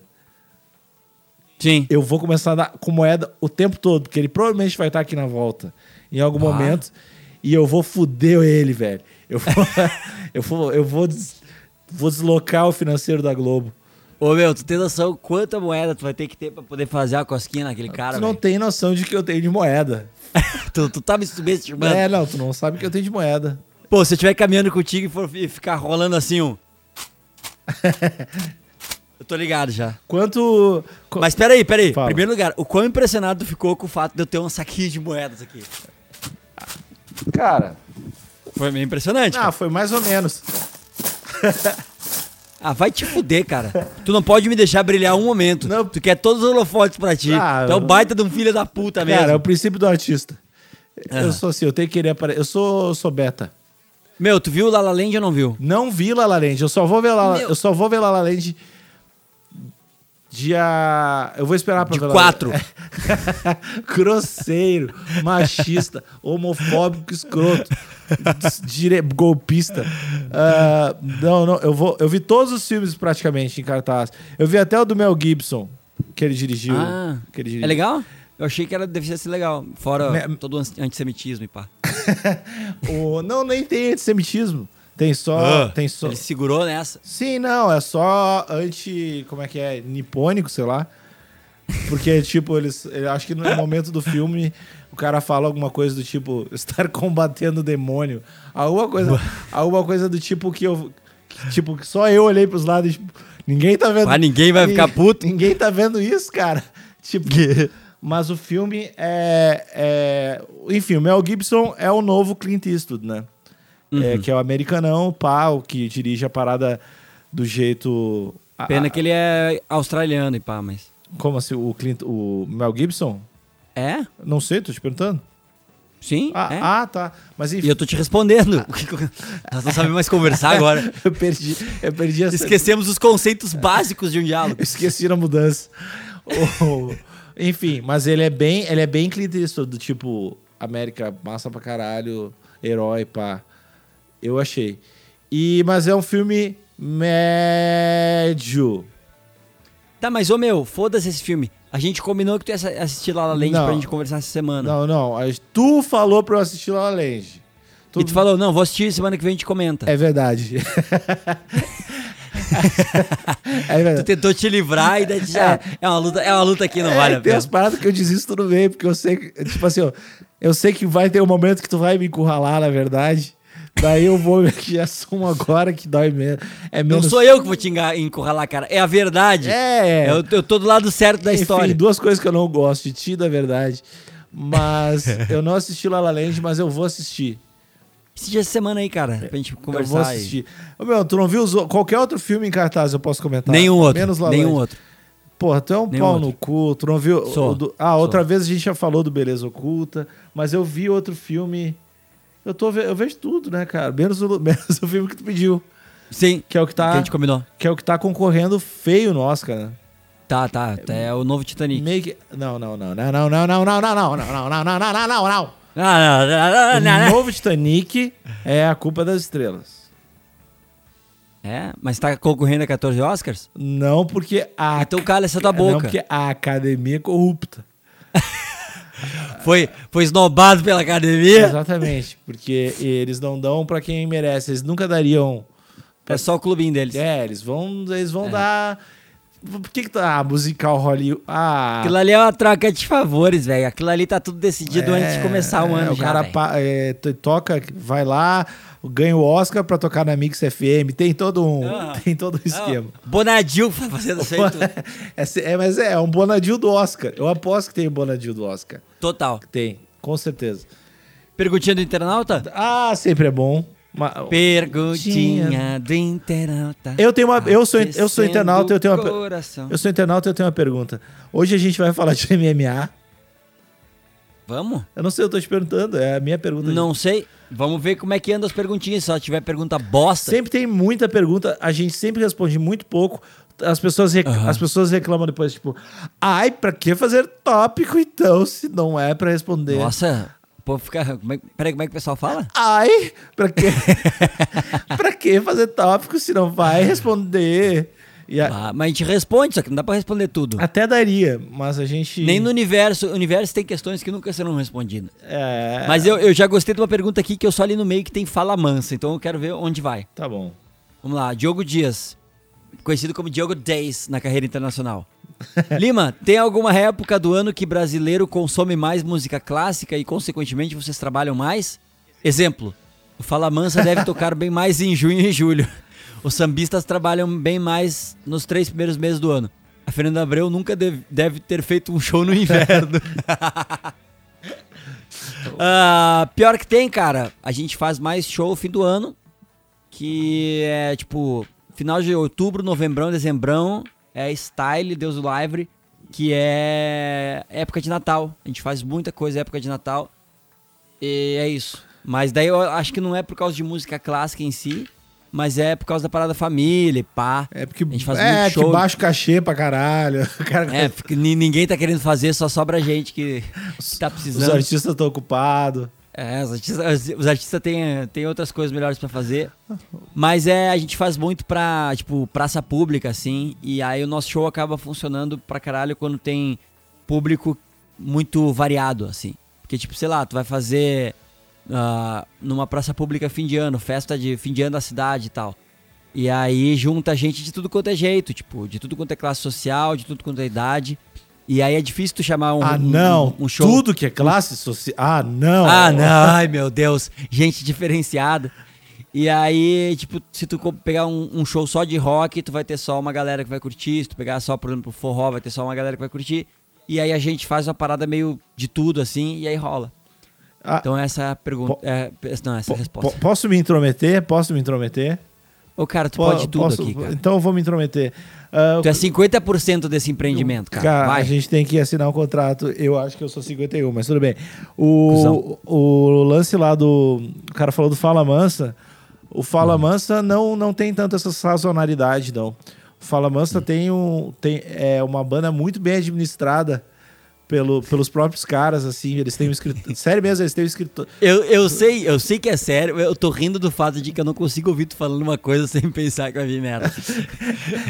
Sim. eu vou começar a dar com moeda o tempo todo, porque ele provavelmente vai estar aqui na volta em algum Ah. momento e eu vou fuder ele, velho. Eu vou, eu vou, eu vou, des- vou deslocar o financeiro da Globo. Ô, meu, tu tem noção quanta moeda tu vai ter que ter pra poder fazer a cosquinha naquele cara, tu não velho? tem noção de que eu tenho de moeda. Tu, tu tá me subestimando. É, não, tu não sabe que eu tenho de moeda. Pô, se eu estiver caminhando contigo e for fi- ficar rolando assim, um... eu tô ligado já. Quanto. qu- Mas peraí, peraí. Fala. Primeiro lugar, o quão impressionado tu ficou com o fato de eu ter um saquinho de moedas aqui? Cara. Foi meio impressionante. Ah, cara. foi mais ou menos. Ah, vai te fuder, cara. Tu não pode me deixar brilhar um momento. Não. Tu quer todos os holofotes pra ti. Ah, tu é o baita de um filho da puta mesmo. Cara, é o princípio do artista. Ah. Eu sou assim, eu tenho que querer aparecer. Eu sou, eu sou beta. Meu, tu viu o Lala Land ou não viu? Não vi La La Land. Eu só vou ver La La, Meu. eu só vou ver La La Land dia eu vou esperar pra De quatro. Grosseiro, machista, homofóbico, escroto, dire... golpista. Ah, não, não, eu vou eu vi todos os filmes praticamente em cartaz. Eu vi até o do Mel Gibson que ele dirigiu, Ah, que ele dirigiu. é legal? Eu achei que era, devia ser legal. Fora todo o anti- antissemitismo e pá. O- não, nem tem antissemitismo. Tem só, Ah, tem só. Ele segurou nessa. Sim, não, é só anti. Como é que é? Nipônico, sei lá. Porque, tipo, eles. Eu acho que no momento do filme o cara fala alguma coisa do tipo estar combatendo o demônio. Alguma coisa, alguma coisa do tipo que eu. que, tipo, que só eu olhei pros lados e, tipo, ninguém tá vendo. Ah, ninguém vai ficar puto. Ninguém tá vendo isso, cara. Tipo. Mas o filme é, é. Enfim, o Mel Gibson é o novo Clint Eastwood, né? Uhum. É, que é o americanão, pá, o que dirige a parada do jeito. a- Pena a- que ele é australiano e pá, mas. Como assim, o, Clint, o Mel Gibson? É? Não sei, tô te perguntando. Sim? Ah, é. ah, tá. Mas E enfim, eu tô te respondendo. Nós não sabemos mais conversar agora. eu perdi, eu perdi essa. Esquecemos os conceitos básicos de um diálogo. Esqueci a mudança. O- enfim, mas ele é bem, ele é bem Eastwood, do tipo América massa pra caralho, herói, pá. Eu achei. E mas é um filme médio. Tá, mas ô meu, foda-se esse filme. A gente combinou que tu ia assi- assistir La La Land Não. pra gente conversar essa semana. Não, não, a- tu falou pra eu assistir La La Land. E tu falou, não, vou assistir semana que vem a gente comenta. É verdade. é Tu verdade. tentou te livrar e daí já. É uma luta, é uma luta que não vale É, a tem pena. as paradas que eu desisto no meio, porque eu sei que, tipo assim, ó, Eu sei que vai ter um momento que tu vai me encurralar, na verdade. Daí eu vou que assumo agora que dói menos. É Não menos... sou eu que vou te encurralar, cara. É a verdade. É. Eu, eu tô do lado certo da Enfim, história. duas coisas que eu não gosto de ti, da verdade. Mas eu não assisti La La Land, mas eu vou assistir. Esse dia de semana aí, cara, pra gente eu vou conversar. aí. assistir. Ô, meu, tu não viu os qualquer outro filme em cartaz eu posso comentar? Nenhum outro. Menos La nenhum Land. outro. Porra, tu é um Nenhum pau outro. no cu, tu não viu. Sou. do- ah, outra vez a gente já falou do Beleza Oculta, mas eu vi outro filme. Eu, tô, eu vejo tudo, né, cara? Menos o, menos o filme que tu pediu. Sim. Que é o que Que a tá, gente combinou. que é o que tá concorrendo feio no Oscar, né? Tá, tá. É o novo Titanic. Meio que. Não, não, não, não, não, não, não, não, não, não, não, não, não, não, não, não, não, não. Ah, não, não, não, não, O não. novo Titanic é a culpa das estrelas. É, mas tá concorrendo a 14 Oscars? Não porque a. Então cala essa tua Não boca. porque a academia é corrupta. Foi, foi esnobado pela academia. Exatamente. Porque eles não dão pra quem merece. Eles nunca dariam. É só o clubinho deles. É, eles vão, eles É. vão dar. Por que que tá. Ah, musical Hollywood. Ah. Aquilo ali é uma troca de favores, velho. Aquilo ali tá tudo decidido antes de começar o é, ano o já, cara pa- é, to- toca, vai lá, ganha o Oscar pra tocar na Mix FM. Tem todo um, Ah. tem todo um esquema. Ah, Bonadil fazendo isso aí tudo. É, é, mas é, é um Bonadil do Oscar. Eu aposto que tem um Bonadil do Oscar. Total. Tem, com certeza. Perguntinha do internauta? Ah, sempre é bom. Ma- Perguntinha do internauta. Eu tenho uma, eu sou, eu sou internauta, eu tenho uma, coração. eu sou internauta, eu tenho uma pergunta. Hoje a gente vai falar de MMA. Vamos? Eu não sei, eu tô te perguntando, é a minha pergunta. Não sei. Vamos ver como é que anda as perguntinhas. Se só tiver pergunta bosta. Sempre tem muita pergunta, a gente sempre responde muito pouco. As pessoas, rec- Aham. as pessoas reclamam depois, tipo, ai, pra que fazer tópico então, se não é pra responder? Nossa, pô, fica. Como é... Peraí, como é que o pessoal fala? Ai, pra que, pra que fazer tópico se não vai responder? A- Ah, mas a gente responde, só que não dá pra responder tudo. Até daria, mas a gente. Nem no universo. O universo tem questões que nunca serão respondidas. É, Mas eu, eu já gostei de uma pergunta aqui que eu só ali no meio que tem fala mansa, então eu quero ver onde vai. Tá bom. Vamos lá, Diogo Dias, conhecido como Diogo Days na carreira internacional. Lima, tem alguma época do ano que brasileiro consome mais música clássica e, consequentemente, vocês trabalham mais? Exemplo, o Fala Mansa deve tocar bem mais em junho e julho. Os sambistas trabalham bem mais nos três primeiros meses do ano. A Fernanda Abreu nunca deve, deve ter feito um show no inverno. Ah, pior que tem, cara. A gente faz mais show no fim do ano. Que é tipo final de outubro, novembrão, dezembrão. É Style, Deus do Livre. Que é época de Natal. A gente faz muita coisa época de Natal. E é isso. Mas daí eu acho que não é por causa de música clássica em si. Mas é por causa da parada família, pá. É porque A gente faz é muito que show. baixa o cachê pra caralho. Cara- É, porque ni- ninguém tá querendo fazer, só sobra gente que, que tá os precisando. artistas estão ocupados. É, os artistas, os artistas têm, têm outras coisas melhores pra fazer. Mas é, a gente faz muito pra, tipo, praça pública, assim. E aí o nosso show acaba funcionando pra caralho quando tem público muito variado, assim. Porque, tipo, sei lá, tu vai fazer ah, numa praça pública fim de ano, festa de fim de ano da cidade e tal. E aí junta gente de tudo quanto é jeito, tipo, de tudo quanto é classe social, de tudo quanto é idade. E aí é difícil tu chamar um, ah, um- não. um show. Tudo que é classe social. Ah, não. Ah, não, ai meu Deus, gente diferenciada. E aí, tipo, se tu pegar um, um show só de rock, tu vai ter só uma galera que vai curtir. Se tu pegar só, por exemplo, forró, vai ter só uma galera que vai curtir. E aí a gente faz uma parada meio de tudo, assim, e aí rola. Ah, Então essa é a pergunta. É, não, essa é resposta. po- posso me intrometer? Posso me intrometer? Ô, cara, tu Po- pode tudo posso- aqui, cara. Então eu vou me intrometer. Ah, Tu é 50% desse empreendimento, cara. a Vai. gente tem que assinar um contrato. Eu acho que eu sou 51, mas tudo bem. Cusão. O, o lance lá do. O cara falou do Fala Mansa. O Hum. Fala Mansa não, não tem tanto essa sazonalidade, não. O Fala Mansa Hum. tem, um, tem é, uma banda muito bem administrada pelo, pelos próprios caras, assim. Eles têm um escritor. Sério mesmo, eles têm um escritor. Eu, eu sei, eu sei que é sério, eu tô rindo do fato de que eu não consigo ouvir tu falando uma coisa sem pensar que vai vir merda.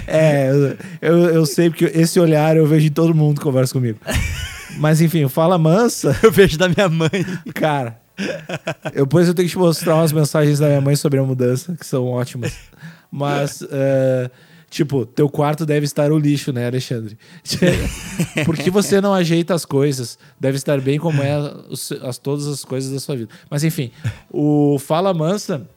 É, eu, eu sei, porque esse olhar eu vejo em todo mundo que conversa comigo. Mas enfim, Fala Mansa. Eu vejo da minha mãe. Cara, eu, depois eu tenho que te mostrar umas mensagens da minha mãe sobre a mudança, que são ótimas. Mas, é, Tipo, teu quarto deve estar o lixo, né, Alexandre? Por que você não ajeita as coisas? Deve estar bem como é as, as- todas as coisas da sua vida. Mas enfim, o Fala Mansa,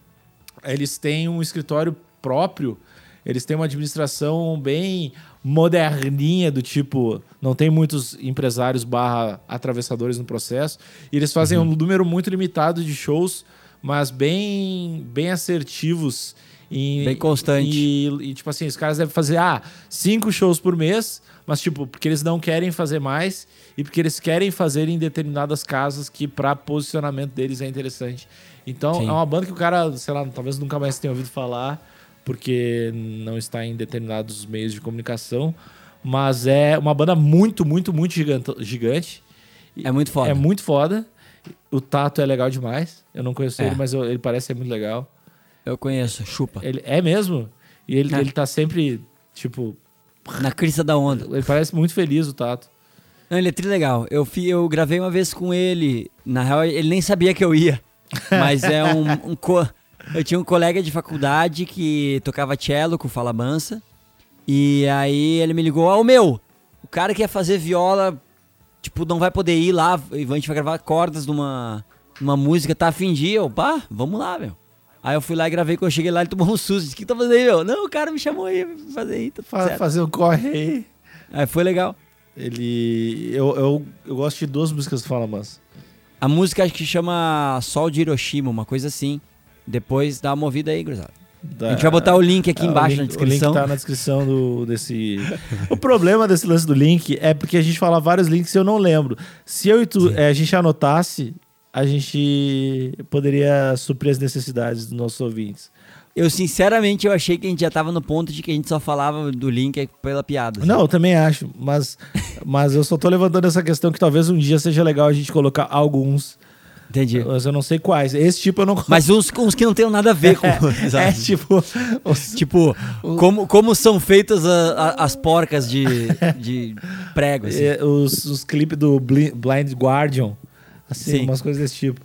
eles têm um escritório próprio, eles têm uma administração bem moderninha, do tipo, não tem muitos empresários barra atravessadores no processo, e eles fazem um número muito limitado de shows, mas bem, bem assertivos. Em- Bem constante. E, e, tipo assim, os caras devem fazer, ah, cinco shows por mês, mas tipo, porque eles não querem fazer mais e porque eles querem fazer em determinadas casas que para posicionamento deles é interessante. Então, Sim. é uma banda que o cara, sei lá, talvez nunca mais tenha ouvido falar, porque não está em determinados meios de comunicação, mas é uma banda muito, muito, muito gigante. gigante. É muito foda. É muito foda. O Tato é legal demais. Eu não conheço É. ele, mas eu- ele parece ser muito legal. Eu conheço, chupa. Ele é mesmo? E ele, É. ele tá sempre, tipo, Na crista da onda. ele parece muito feliz, o Tato. Não, ele é tri legal. Eu, fi, eu gravei uma vez com ele. Na real, ele nem sabia que eu ia. Mas é um. um co- eu tinha um colega de faculdade que tocava cello com Fala Mansa. E aí ele me ligou: Ó, meu, o cara que ia fazer viola, tipo, não vai poder ir lá. A gente vai gravar cordas numa, numa música, tá a fim de ir. Eu, pá, vamos lá, meu. Aí eu fui lá e gravei. Quando eu cheguei lá, ele tomou um susto. Disse: O que tá fazendo aí, meu? Não, o cara me chamou aí pra fazer aí. Tá tudo Fa- certo." fazer um corre aí. Aí foi legal. Ele. Eu, eu, eu gosto de duas músicas do Fala Mansa. A música acho que chama Sol de Hiroshima, uma coisa assim. Depois dá uma movida aí, gurizada. A gente vai botar o link aqui Ah, o embaixo link- na descrição. O link tá na descrição do, desse. o problema desse lance do link é porque a gente fala vários links e eu não lembro. Se eu e tu, eh, a gente anotasse, a gente poderia suprir as necessidades dos nossos ouvintes. Eu, sinceramente, eu achei que a gente já tava no ponto de que a gente só falava do link pela piada. assim. Não, eu também acho, mas, mas eu só tô levantando essa questão que talvez um dia seja legal a gente colocar alguns, Entendi. mas eu não sei quais. Esse tipo eu não Mas uns, uns que não tem nada a ver com... É, Exato. tipo. os- Tipo, como, como são feitas a- a- as porcas de, de prego, assim. É, os, os clipes do Bli- Blind Guardian, assim, Sim. umas coisas desse tipo.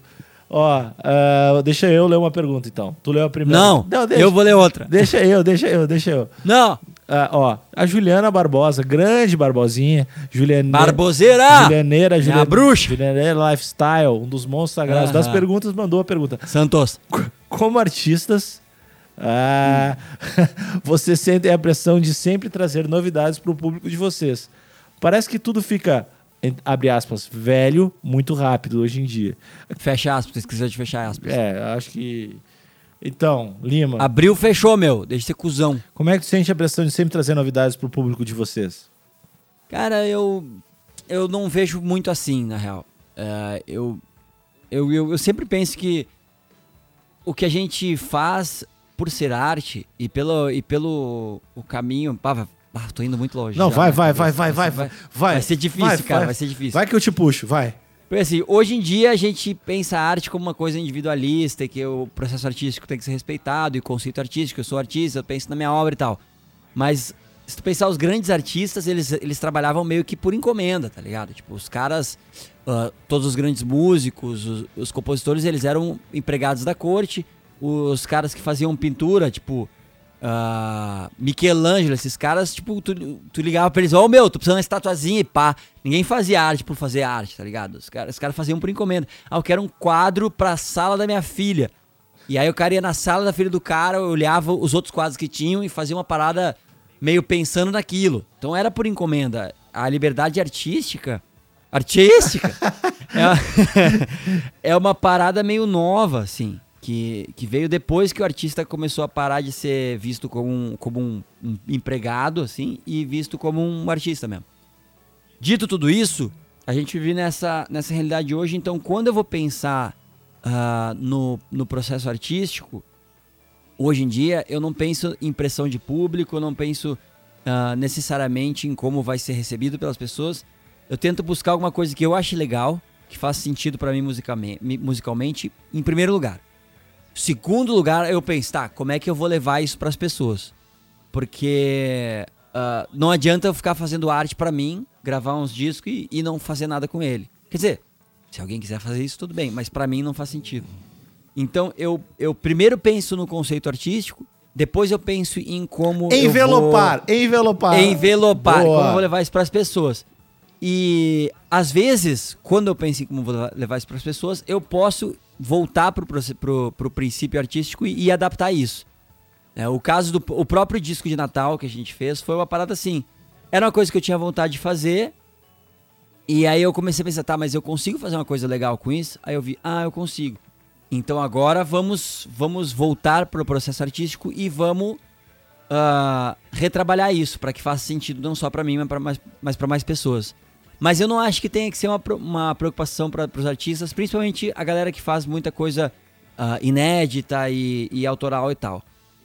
Ó, ah, deixa eu ler uma pergunta então. Tu leu a primeira? Não, deixa, eu vou ler outra. Deixa eu, deixa eu, deixa eu. Não, Ah, ó, a Juliana Barbosa, grande Barbosinha, Juliane... Barboseira! Julianeira, Minha Juliane, bruxa! Julianeira Lifestyle, um dos monstros sagrados das Aham. perguntas, mandou a pergunta. Santos. Como artistas, ah, vocês sentem a pressão de sempre trazer novidades para o público de vocês. Parece que tudo fica, abre aspas, velho muito rápido hoje em dia. Fecha aspas, esqueceu de fechar aspas. É, acho que. Então, Lima, Abriu, fechou, meu. Deixa de ser cuzão. como é que tu sente a pressão de sempre trazer novidades para o público de vocês? Cara, eu eu não vejo muito assim, na real. É, eu, eu, eu, eu sempre penso que o que a gente faz por ser arte e pelo, e pelo o caminho. Pá, vai- ah, tô indo muito longe. Não, já, vai, né? vai, vai, vai, vai, vai, vai. Vai ser difícil, Vai, cara, vai. vai ser difícil. Vai que eu te puxo, vai. Porque assim, hoje em dia a gente pensa a arte como uma coisa individualista, e que o processo artístico tem que ser respeitado, e o conceito artístico, eu sou artista, eu penso na minha obra e tal. Mas se tu pensar os grandes artistas, eles, eles trabalhavam meio que por encomenda, tá ligado? Tipo, os caras, ah, todos os grandes músicos, os, os compositores, eles eram empregados da corte, os caras que faziam pintura, tipo, ah, Michelangelo, esses caras, tipo, tu, tu ligava pra eles, ó, meu, tô precisando de uma estatuazinha e pá. Ninguém fazia arte por fazer arte, tá ligado? Os caras, os caras faziam por encomenda. Ah, eu quero um quadro pra sala da minha filha. E aí o cara ia na sala da filha do cara, olhava os outros quadros que tinham e fazia uma parada meio pensando naquilo. Então era por encomenda. A liberdade artística. Artística? é, uma, é uma parada meio nova, assim. Que, que veio depois que o artista começou a parar de ser visto como um, como um, um empregado, assim, e visto como um artista mesmo. Dito tudo isso, a gente vive nessa, nessa realidade hoje, então quando eu vou pensar ah, no, no processo artístico, hoje em dia eu não penso em pressão de público, eu não penso ah, necessariamente em como vai ser recebido pelas pessoas. Eu tento buscar alguma coisa que eu ache legal, que faça sentido para mim musicalmente, musicalmente, em primeiro lugar. Segundo lugar, eu penso, tá, como é que eu vou levar isso para as pessoas? Porque ah, não adianta eu ficar fazendo arte para mim, gravar uns discos e, e não fazer nada com ele. Quer dizer, se alguém quiser fazer isso, tudo bem, mas para mim não faz sentido. Então eu, eu primeiro penso no conceito artístico Depois eu penso em como. Envelopar, vou... envelopar. Envelopar, Boa. como eu vou levar isso para as pessoas. E às vezes, quando eu penso em como vou levar isso para as pessoas, eu posso voltar para o princípio artístico e, e adaptar isso. É, o caso do o próprio disco de Natal que a gente fez foi uma parada assim. Era uma coisa que eu tinha vontade de fazer. E aí eu comecei a pensar, tá, mas eu consigo fazer uma coisa legal com isso? Aí eu vi, ah, eu consigo. Então agora vamos vamos voltar para o processo artístico e vamos uh, retrabalhar isso para que faça sentido não só para mim, mas para mais, mais pessoas. Mas eu não acho que tenha que ser uma, uma preocupação para os artistas, principalmente a galera que faz muita coisa uh, inédita e, e autoral e tal.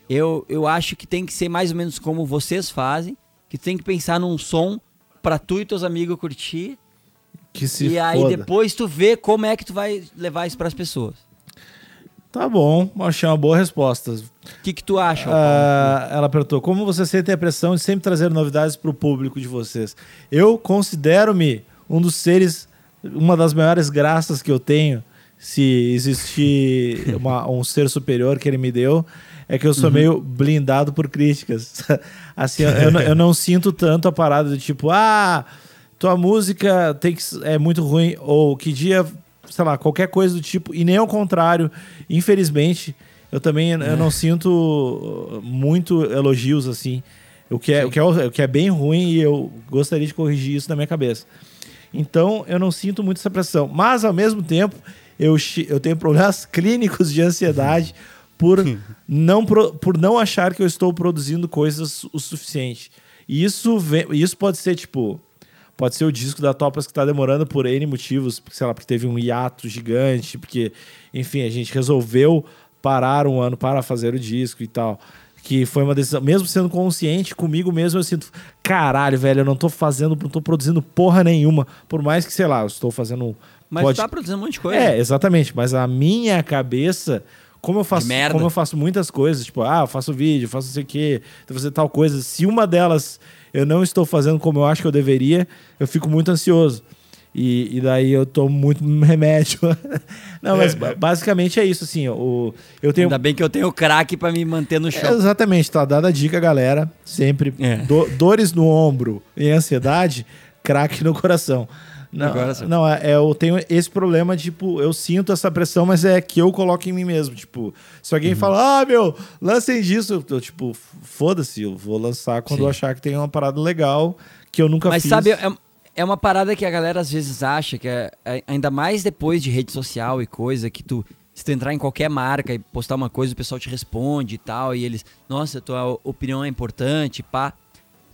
Eu, eu acho que tem que ser mais ou menos como vocês fazem, que tem que pensar num som para tu e teus amigos curtir. Que se e aí depois tu vê como é que tu vai levar isso para as pessoas. Tá bom, achei uma boa resposta. O que, que tu acha? Uh, ela perguntou: como você sente a pressão de sempre trazer novidades para o público de vocês? Eu considero-me um dos seres, uma das maiores graças que eu tenho, se existir uma, um ser superior que ele me deu, é que eu sou uhum. meio blindado por críticas. assim, eu, eu, não, eu, não sinto tanto a parada do tipo, ah, tua música tem que, é muito ruim, ou que dia, sei lá, qualquer coisa do tipo, e nem ao contrário, infelizmente, eu também eu não sinto muito elogios assim. O que, é, o, que é, o que é bem ruim e eu gostaria de corrigir isso na minha cabeça. Então, eu não sinto muito essa pressão. Mas, ao mesmo tempo, eu, eu tenho problemas clínicos de ansiedade por não, por não achar que eu estou produzindo coisas o suficiente. E isso, vem, isso pode ser, tipo, pode ser o disco da Topas que está demorando por N motivos, sei lá, porque teve um hiato gigante, porque, enfim, a gente resolveu parar um ano para fazer o disco e tal. Que foi uma decisão, mesmo sendo consciente comigo mesmo, eu sinto, caralho, velho, eu não tô fazendo, não tô produzindo porra nenhuma. Por mais que, sei lá, eu estou fazendo. Mas pode... tá produzindo um monte de coisa. É, exatamente. Mas a minha cabeça como eu faço, como eu faço muitas coisas, tipo, ah, eu faço vídeo, faço não sei o quê, fazendo tal coisa. Se uma delas eu não estou fazendo como eu acho que eu deveria, eu fico muito ansioso. E, e daí eu tomo muito remédio. não, mas é. basicamente é isso, assim. O, eu tenho... Ainda bem que eu tenho crack para me manter no chão. É, exatamente, tá dada a dica, galera. Sempre. É. Do, dores no ombro e ansiedade, crack no coração. Não, Agora, não é, é, eu tenho esse problema, tipo, eu sinto essa pressão, mas é que eu coloco em mim mesmo. Tipo, se alguém uhum. fala, ah, meu, lancem disso, eu, tipo, foda-se, eu vou lançar quando Sim. eu achar que tem uma parada legal que eu nunca mas fiz. Mas sabe, é, é uma parada que a galera às vezes acha que é, é, ainda mais depois de rede social e coisa, que tu se tu entrar em qualquer marca e postar uma coisa, o pessoal te responde e tal, e eles, nossa, tua opinião é importante, pá.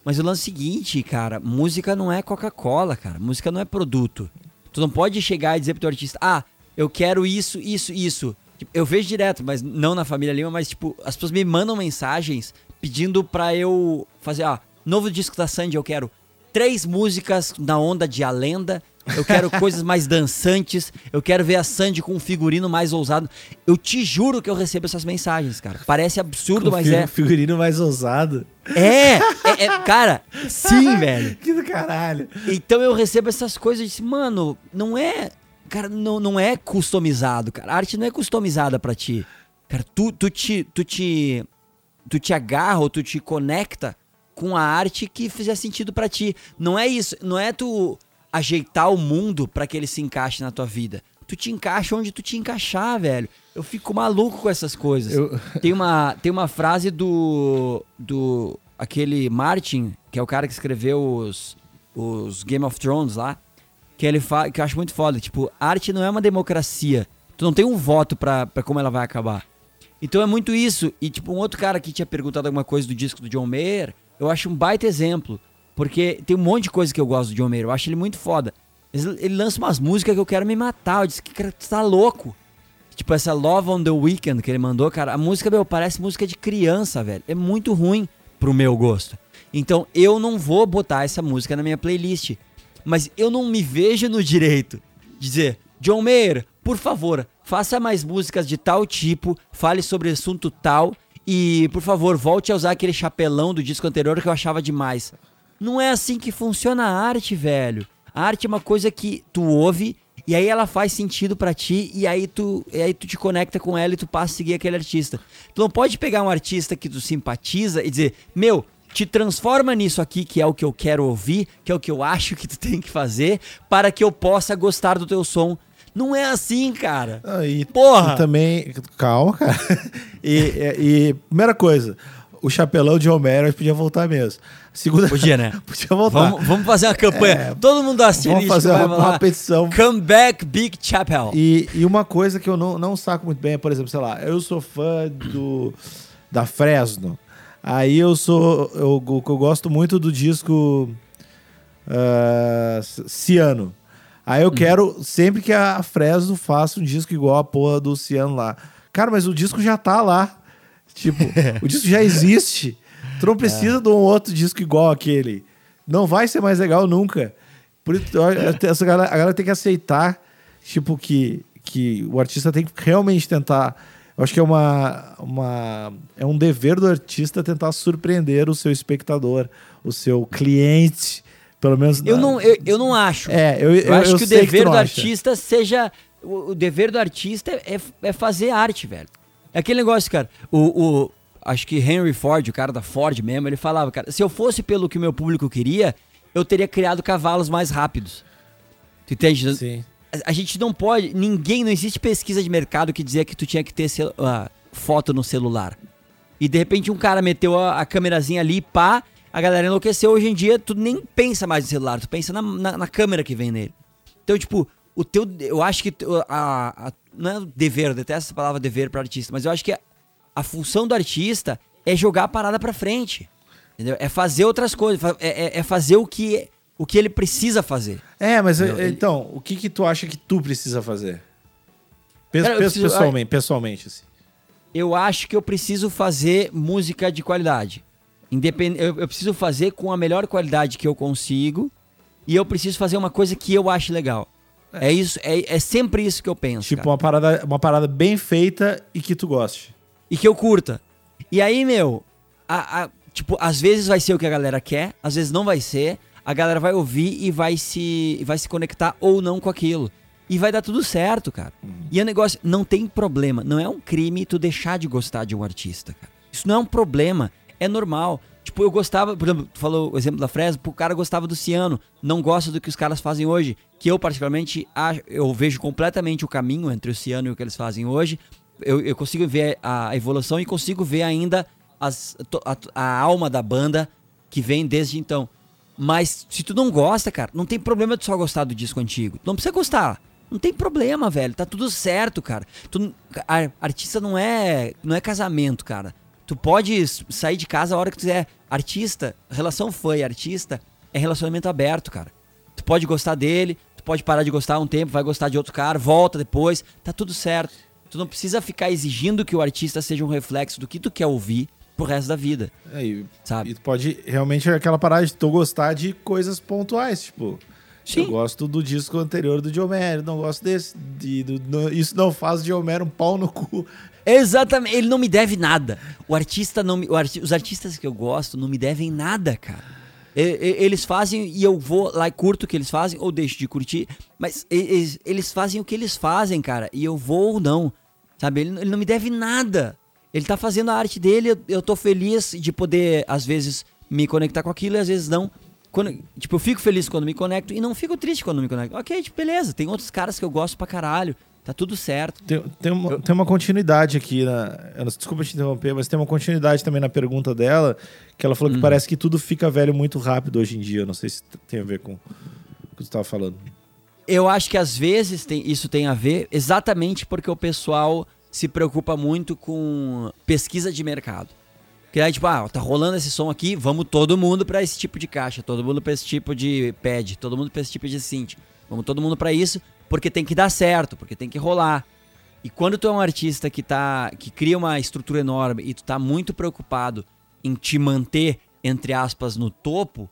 Mas o lance seguinte, cara, música não é Coca-Cola, cara. Música não é produto. Tu não pode chegar e dizer pro teu artista, ah, eu quero isso, isso, isso. Tipo, eu vejo direto, mas não na família Lima, mas tipo, as pessoas me mandam mensagens pedindo pra eu fazer, ah, novo disco da Sandy, eu quero três músicas na onda de A Lenda eu quero coisas mais dançantes. Eu quero ver a Sandy com um figurino mais ousado. Eu te juro que eu recebo essas mensagens, cara. Parece absurdo, com mas é. Figurino mais ousado. É, é, é cara, sim, velho. Que do caralho. Então eu recebo essas coisas e disse, mano, não é. Cara, não, não é customizado, cara. A arte não é customizada para ti. Cara, tu, tu, te, tu, te, tu te agarra ou tu te conecta com a arte que fizer sentido para ti. Não é isso. Não é tu ajeitar o mundo para que ele se encaixe na tua vida. Tu te encaixa onde tu te encaixar, velho. Eu fico maluco com essas coisas. Eu... Tem, uma, tem uma frase do. do. aquele Martin, que é o cara que escreveu os, os Game of Thrones lá, que ele fala, que eu acho muito foda. Tipo, arte não é uma democracia. Tu não tem um voto pra, pra como ela vai acabar. Então é muito isso. E, tipo, um outro cara que tinha perguntado alguma coisa do disco do John Mayer, eu acho um baita exemplo. Porque tem um monte de coisa que eu gosto do John Mayer. Eu acho ele muito foda. Ele lança umas músicas que eu quero me matar. Eu disse que cara, tá louco. Tipo, essa Love on the Weekend que ele mandou, cara, a música, meu, parece música de criança, velho. É muito ruim pro meu gosto. Então, eu não vou botar essa música na minha playlist. Mas eu não me vejo no direito de dizer, John Mayer, por favor, faça mais músicas de tal tipo, fale sobre assunto tal e, por favor, volte a usar aquele chapelão do disco anterior que eu achava demais. Não é assim que funciona a arte, velho. A arte é uma coisa que tu ouve E aí ela faz sentido pra ti e aí tu, e aí tu te conecta com ela e tu passa a seguir aquele artista. Tu não pode pegar um artista que tu simpatiza e dizer, meu, te transforma nisso aqui, que é o que eu quero ouvir, que é o que eu acho que tu tem que fazer, para que eu possa gostar do teu som. Não é assim, cara. Ah, e, Porra! e também. Calma, cara. E, e- e, primeira coisa, o chapelão de Homero podia voltar mesmo. Segunda. Podia, né? podia voltar. Vamos, vamos fazer uma campanha. É, Todo mundo assiste vamos fazer uma- uma petição. Come back, Big Chapel. E, e uma coisa que eu não, não saco muito bem é, por exemplo, sei lá, eu sou fã do da Fresno. Aí eu sou. Eu, eu, eu gosto muito do disco ah, Ciano. Aí eu quero sempre que a Fresno faça um disco igual a porra do Ciano lá. Cara, mas o disco já tá lá. Tipo, o disco já existe. Tu não precisa de um outro disco igual aquele. Não vai ser mais legal nunca. Por isso, eu essa galera, a galera tem que aceitar, tipo, que, que o artista tem que realmente tentar. Eu acho que é uma, uma. É um dever do artista tentar surpreender o seu espectador, o seu cliente. Pelo menos. Eu na- não, eu, eu não acho. É, eu, Eu, acho que o dever não do acha. artista seja. O, o dever do artista é, é fazer arte, velho. É aquele negócio, cara. O, o- acho que Henry Ford, o cara da Ford mesmo, ele falava, cara, se eu fosse pelo que o meu público queria, eu teria criado cavalos mais rápidos. Tu entende? Sim. A, a gente não pode. Ninguém, não existe pesquisa de mercado que dizia que tu tinha que ter cel- ah, foto no celular. E de repente um cara meteu a, a câmerazinha ali, pá, a galera enlouqueceu. Hoje em dia, tu nem pensa mais no celular, tu pensa na, na, na câmera que vem nele. Então, tipo, o teu. Eu acho que. A, a- não é o dever, eu detesto essa palavra dever para artista, mas eu acho que a, a função do artista é jogar a parada pra frente. Entendeu? É fazer outras coisas, é, é- é fazer o que, o que ele precisa fazer. É, mas ele- então, o que que tu acha que tu precisa fazer? Cara, preciso- pessoalmente, pessoalmente, assim. eu acho que eu preciso fazer música de qualidade. Independ... Eu, eu preciso fazer com a melhor qualidade que eu consigo e eu preciso fazer uma coisa que eu ache legal. É, isso, é, é sempre isso que eu penso. Tipo, cara. uma parada, uma parada bem feita e que tu goste. E que eu curta. E aí, meu, a- a- tipo, às vezes vai ser o que a galera quer, às vezes não vai ser. A galera vai ouvir e vai se, vai se conectar ou não com aquilo. E vai dar tudo certo, cara. E o negócio, não tem problema. Não é um crime tu deixar de gostar de um artista, cara. Isso não é um problema. É normal. Tipo, eu gostava, por exemplo, tu falou o exemplo da Fresno, o cara gostava do Ciano, não gosta do que os caras fazem hoje, que eu particularmente eu vejo completamente o caminho entre o Ciano e o que eles fazem hoje. Eu, eu consigo ver a evolução e consigo ver ainda as- a, a alma da banda que vem desde então. Mas se tu não gosta, cara, não tem problema tu só gostar do disco antigo. Tu não precisa gostar. Não tem problema, velho. Tá tudo certo, cara. Tu, a- artista não é, não é casamento, cara. Tu pode sair de casa a hora que tu quiser. Artista, relação fã e artista é relacionamento aberto, cara. Tu pode gostar dele, tu pode parar de gostar um tempo, vai gostar de outro cara, volta depois, tá tudo certo. Tu não precisa ficar exigindo que o artista seja um reflexo do que tu quer ouvir pro resto da vida, É, e, sabe? e tu pode realmente aquela parada de tu gostar de coisas pontuais, tipo. Sim. Eu gosto do disco anterior do Diomério, não gosto desse. de- do- isso não faz o Diomério um pau no cu. Exatamente, ele não me deve nada. O artista não me, arti- os artistas que eu gosto não me devem nada, cara. Eles fazem e eu vou lá e curto o que eles fazem ou deixo de curtir, mas eles, eles fazem o que eles fazem, cara, e eu vou ou não. Sabe? Ele, ele não me deve nada. Ele tá fazendo a arte dele, eu, eu tô feliz de poder às vezes me conectar com aquilo e às vezes não. Quando, tipo, eu fico feliz quando me conecto e não fico triste quando me conecto. OK, tipo, beleza, tem outros caras que eu gosto pra caralho. Tá tudo certo. Tem, tem, uma, tem uma continuidade aqui na. eu Desculpa te interromper, mas tem uma continuidade também na pergunta dela, que ela falou Hum. que parece que tudo fica velho muito rápido hoje em dia. Eu Não sei se tem a ver com o que tu estava falando. Eu acho que às vezes tem, isso tem a ver exatamente porque o pessoal se preocupa muito com pesquisa de mercado. Que aí, tipo, ah, tá rolando esse som aqui, vamos todo mundo pra esse tipo de caixa, todo mundo pra esse tipo de pad, todo mundo pra esse tipo de synth. Vamos todo mundo pra isso, porque tem que dar certo, porque tem que rolar. E quando tu é um artista que tá que cria uma estrutura enorme e tu tá muito preocupado em te manter entre aspas no topo,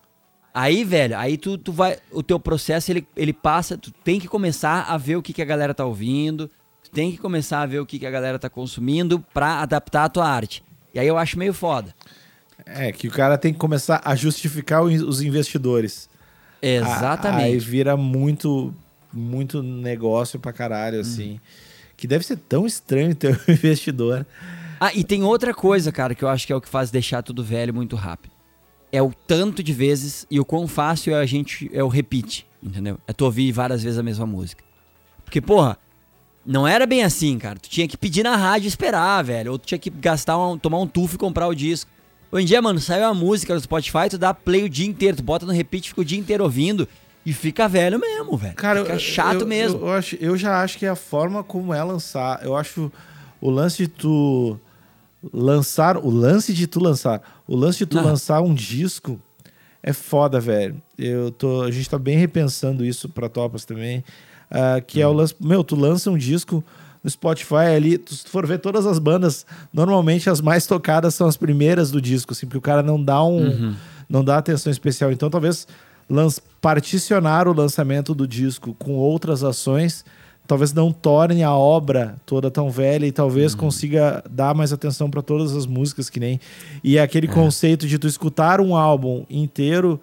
aí, velho, aí tu, tu vai o teu processo ele, ele passa, tu tem que começar a ver o que, que a galera tá ouvindo, tu tem que começar a ver o que, que a galera tá consumindo pra adaptar a tua arte. E aí eu acho meio foda. É, que o cara tem que começar a justificar os investidores. A- Aí Exatamente. vira muito. Muito negócio pra caralho, assim. Que deve ser tão estranho ter um investidor. Ah, e tem outra coisa, cara, que eu acho que é o que faz deixar tudo velho muito rápido. É o tanto de vezes e o quão fácil é a gente é o repeat, entendeu? É tu ouvir várias vezes a mesma música. Porque, porra, não era bem assim, cara. Tu tinha que pedir na rádio e esperar, velho. Ou tu tinha que gastar um, tomar um tufo e comprar o disco. Hoje em dia, mano, saiu a música no Spotify, tu dá play o dia inteiro, tu bota no repeat, fica o dia inteiro ouvindo e fica velho mesmo, velho. Cara, fica eu- chato eu, mesmo. Eu, eu acho, eu já acho que é a forma como é lançar. Eu acho o lance de tu lançar. O lance de tu lançar. O lance de tu Ah. lançar um disco é foda, velho. Eu tô, a gente tá bem repensando isso pra Topas também. ah, que é o lance. Meu, tu lança um disco no Spotify ali. tu- Se tu for ver todas as bandas, normalmente as mais tocadas são as primeiras do disco, assim, porque o cara não dá um. Não dá atenção especial. Então, talvez particionar o lançamento do disco com outras ações talvez não torne a obra toda tão velha e talvez consiga dar mais atenção para todas as músicas que nem e aquele conceito de tu escutar um álbum inteiro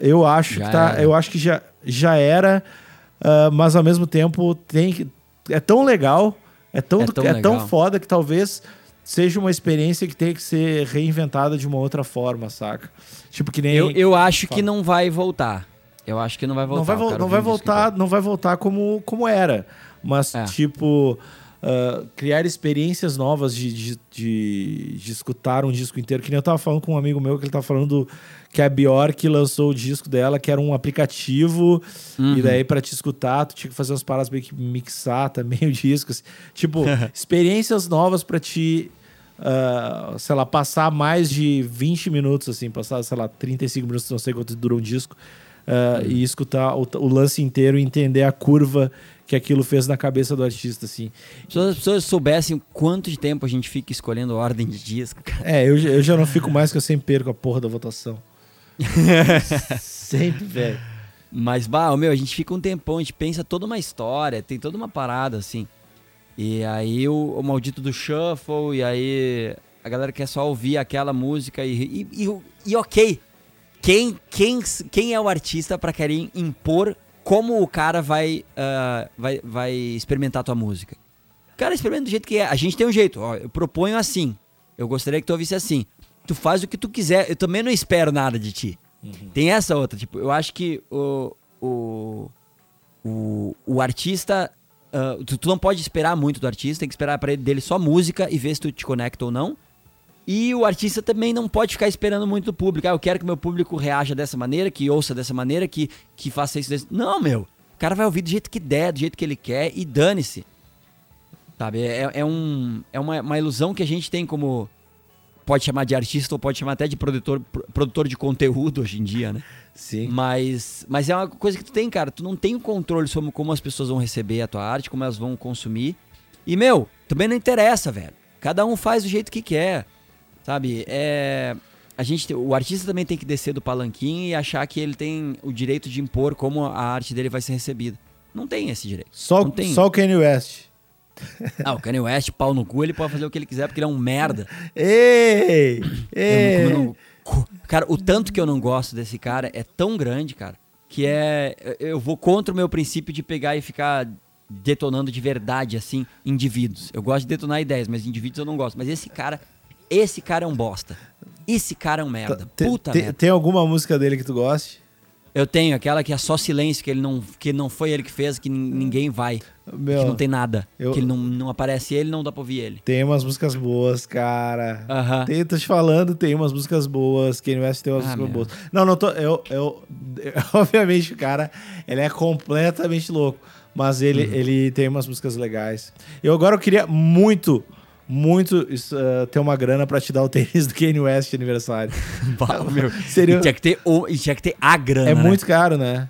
eu acho Já que tá, era. eu acho que já, já era ah, mas ao mesmo tempo tem é tão legal é tão É tão é tão foda que talvez seja uma experiência que tem que ser reinventada de uma outra forma saca tipo que nem Eu, eu acho que Fala. não vai voltar. Eu acho que não vai voltar. não vai, quero não vai voltar, não vai voltar como, como era. Mas, É. tipo, ah, criar experiências novas de, de, de, de escutar um disco inteiro. Que nem eu tava falando com um amigo meu que ele tava falando que a Bjork lançou o disco dela, que era um aplicativo, Uhum. e daí pra te escutar, tu tinha que fazer umas paradas meio que mixar também o disco. assim. Tipo, experiências novas pra te. ah, sei lá, passar mais de 20 minutos, assim, passar, sei lá, 35 minutos, não sei quanto dura um disco, ah, e escutar o, o lance inteiro e entender a curva que aquilo fez na cabeça do artista, assim. Se as pessoas soubessem quanto de tempo a gente fica escolhendo ordem de disco, cara. É, eu, já- eu já não fico mais que eu sempre perco a porra da votação. sempre, velho. Mas, bah, meu, a gente fica um tempão, a gente pensa toda uma história, tem toda uma parada, assim. E aí o, o maldito do shuffle, e aí a galera quer só ouvir aquela música e, e, e- e ok. Quem, quem, quem é o artista pra querer impor como o cara vai, ah, vai, vai experimentar a tua música? O cara experimenta do jeito que é. A gente tem um jeito, ó, eu proponho assim. Eu gostaria que tu ouvisse assim. Tu faz o que tu quiser, eu também não espero nada de ti. Tem essa outra, tipo, eu acho que o, o, o, o artista. ah, tu, tu não pode esperar muito do artista, tem que esperar para ele dele só música e ver se tu te conecta ou não. E o artista também não pode ficar esperando muito do público. Ah, eu quero que meu público reaja dessa maneira, que ouça dessa maneira, que, que faça isso desse. Não, meu. O cara vai ouvir do jeito que der, do jeito que ele quer e dane-se. Sabe? É, é, um, é uma, uma ilusão que a gente tem como. Pode chamar de artista ou pode chamar até de produtor, pro- produtor de conteúdo hoje em dia, né? Sim. Mas, mas é uma coisa que tu tem, cara. Tu não tem o controle sobre como as pessoas vão receber a tua arte, como elas vão consumir. E, meu, também não interessa, velho. Cada um faz do jeito que quer. Sabe? É. A gente, o artista também tem que descer do palanquinho e achar que ele tem o direito de impor como a arte dele vai ser recebida. Não tem esse direito. Só, não tem. só o Kanye West. Ah, o Kanye West, pau no cu, ele pode fazer o que ele quiser porque ele é um merda. Ei! Eu não- Ei! eu não- Cara, o tanto que eu não gosto desse cara é tão grande, cara, que é. Eu vou contra o meu princípio de pegar e ficar detonando de verdade, assim, indivíduos. Eu gosto de detonar ideias, mas indivíduos eu não gosto. Mas esse cara. Esse cara é um bosta. Esse cara é um merda. Te- Puta te- merda. Tem alguma música dele que tu goste? Eu tenho aquela que é só silêncio, que ele não, que não foi ele que fez, que nin- ninguém vai. Meu, que não tem nada. eu- Que ele não, não aparece ele, não dá pra ouvir ele. Tem umas músicas boas, cara. Aham. Tem, tô te falando, tem umas músicas boas. Kanye West tem umas Ah, músicas meu. boas. Não, não tô. Eu, eu, obviamente, o cara, ele é completamente louco. Mas ele, Uhum. ele tem umas músicas legais. Eu agora eu queria muito, muito ah, ter uma grana pra te dar o tênis do Kanye West de aniversário. Bah, meu. Seria- E tinha que ter, o, e tinha que ter a grana. é né? muito caro, né?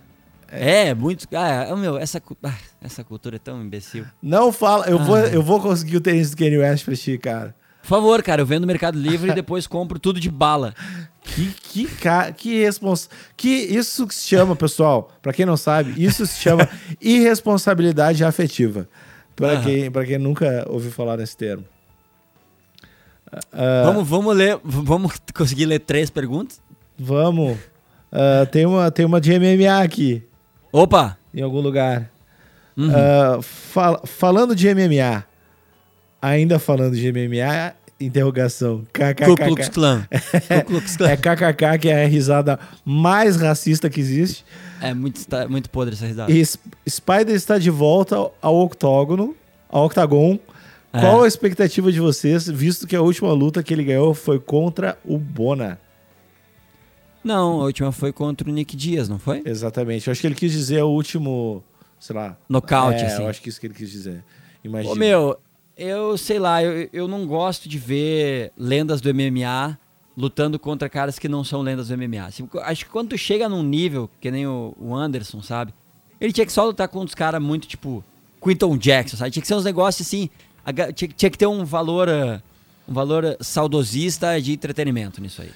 É, muito. Ah, meu, essa, ah, essa cultura é tão imbecil. Não fala. Eu, vou, Ah. eu vou conseguir o tênis do Kanye West pra ti, cara. Por favor, cara, eu vendo no Mercado Livre e depois compro tudo de bala. Que, que, ca- que respons... Que isso que se chama, pessoal, pra quem não sabe, isso se chama irresponsabilidade afetiva. Aham. quem, pra quem nunca ouviu falar nesse termo. Ah, Vamos, vamos ler. Vamos conseguir ler três perguntas? vamos. Ah, tem, uma, tem uma de MMA aqui, Opa! em algum lugar. Uhum. Ah, fal- falando de MMA, ainda falando de MMA, interrogação. KKK. Ku Klux Klan. É KKK que é a risada mais racista que existe. É muito, muito podre essa risada. E Spider está de volta ao octógono, ao octagon. É. Qual a expectativa de vocês, visto que a última luta que ele ganhou foi contra o Bona? Não, a última foi contra o Nick Dias, não foi? Exatamente. Eu acho que ele quis dizer o último, sei lá. Nocaute, é, assim. eu acho que isso que ele quis dizer. Imagina. Ô, meu, eu sei lá, eu, eu não gosto de ver lendas do MMA lutando contra caras que não são lendas do MMA. Assim, acho que quando tu chega num nível, que nem o, o Anderson, sabe? Ele tinha que só lutar com uns caras muito tipo Quinton Jackson, sabe? Tinha que ser uns negócios assim, tinha, tinha que ter um valor, ah, um valor saudosista de entretenimento nisso aí.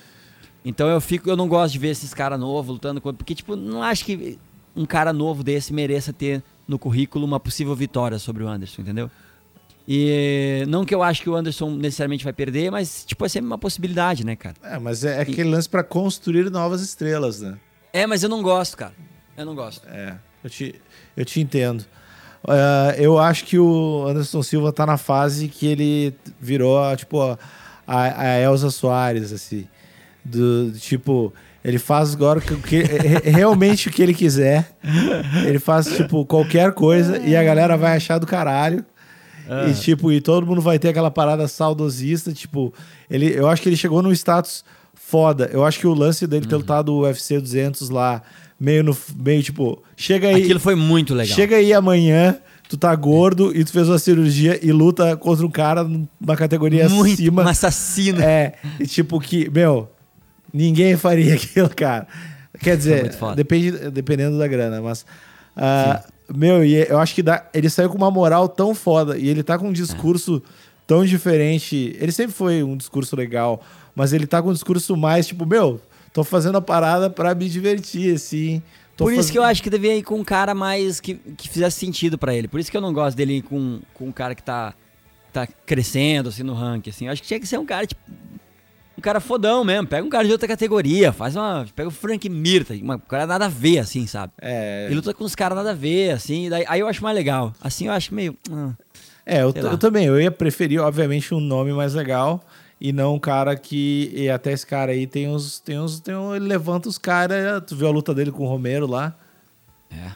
Então eu fico, eu não gosto de ver esses caras novos lutando contra, porque tipo, não acho que um cara novo desse mereça ter no currículo uma possível vitória sobre o Anderson, entendeu? E não que eu acho que o Anderson necessariamente vai perder, mas tipo, é sempre uma possibilidade, né, cara? É, mas é aquele lance pra construir novas estrelas, né? É, mas eu não gosto, cara. Eu não gosto. É, eu te, eu te entendo. Ah, eu acho que o Anderson Silva tá na fase que ele virou, tipo, a, a Elza Soares, assim. Do, do tipo, ele faz agora o que, realmente o que ele quiser. Ele faz, tipo, qualquer coisa e a galera vai achar do caralho. E, tipo, e todo mundo vai ter aquela parada saudosista, tipo, ele, eu acho que ele chegou num status foda. Eu acho que o lance dele ter lutado o UFC 200 lá, meio no, meio tipo, chega aí, Aquilo foi muito legal. chega aí amanhã, tu tá gordo e tu fez uma cirurgia e luta contra um cara numa categoria muito acima. um assassino. É, e tipo que, meu, ninguém faria aquilo, cara. Quer dizer, depende, dependendo da grana, mas. ah, meu, e eu acho que dá, ele saiu com uma moral tão foda e ele tá com um discurso tão diferente. Ele sempre foi um discurso legal, mas ele tá com um discurso mais tipo, meu, tô fazendo a parada pra me divertir, assim. Tô Por isso faz- que eu acho que devia ir com um cara mais que, que fizesse sentido pra ele. Por isso que eu não gosto dele ir com, com um cara que tá, tá crescendo assim no ranking. Assim. Eu acho que tinha que ser um cara, tipo. Um cara fodão mesmo. Pega um cara de outra categoria. Faz uma. Pega o Frank Mir, uma um cara nada a ver, assim, sabe? É, Ele luta com os caras nada a ver, assim. e daí- aí eu acho mais legal. Assim eu acho meio. ah. É, eu, eu também. Eu ia preferir, obviamente, um nome mais legal e não um cara que. E até esse cara aí tem uns. Tem uns tem um, ele levanta os caras. Tu viu a luta dele com o Romero lá?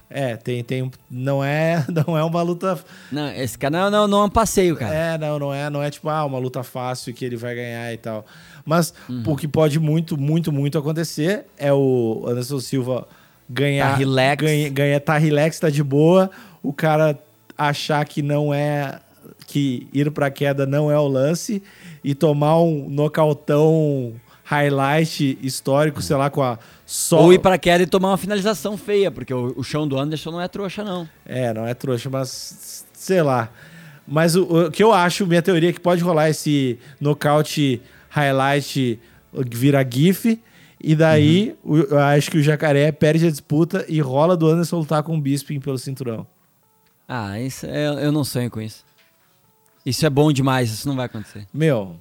É. É, tem. tem não, é, não é uma luta. Não, esse cara não, não, não é um passeio, cara. É, não, não é, não é tipo, ah, uma luta fácil que ele vai ganhar e tal. Mas Uhum. o que pode muito, muito, muito acontecer é o Anderson Silva ganhar. Tá relax. Ganha, ganha, tá relax, tá de boa. O cara achar que não é. Que ir pra queda não é o lance. E tomar um nocautão highlight histórico, sei lá, com a. Só, Ou ir pra queda e tomar uma finalização feia, porque o, o chão do Anderson não é trouxa, não. É, não é trouxa, mas sei lá. Mas o, o que eu acho, minha teoria é que pode rolar esse nocaute highlight vira GIF. E daí, o- eu acho que o jacaré perde a disputa e rola do Anderson lutar com o Bisping pelo cinturão. Ah, isso é- eu não sonho com isso. Isso é bom demais, isso não vai acontecer. Meu,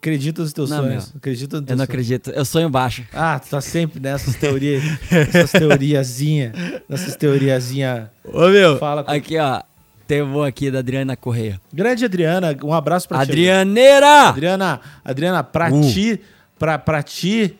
acredita nos teus Não, sonhos. meu. Acredita nos teus Eu não sonhos. acredito. Eu sonho baixo. Ah, tu tá sempre nessas teorias, nessas teoriazinha, nessas teoriazinha. Ô, meu. Fala com- Aqui, ó. Tem um aqui da Adriana Correia. Grande Adriana, um abraço pra ti. Adrianeira! Adriana, Adriana, pra Uh. ti, pra, pra ti.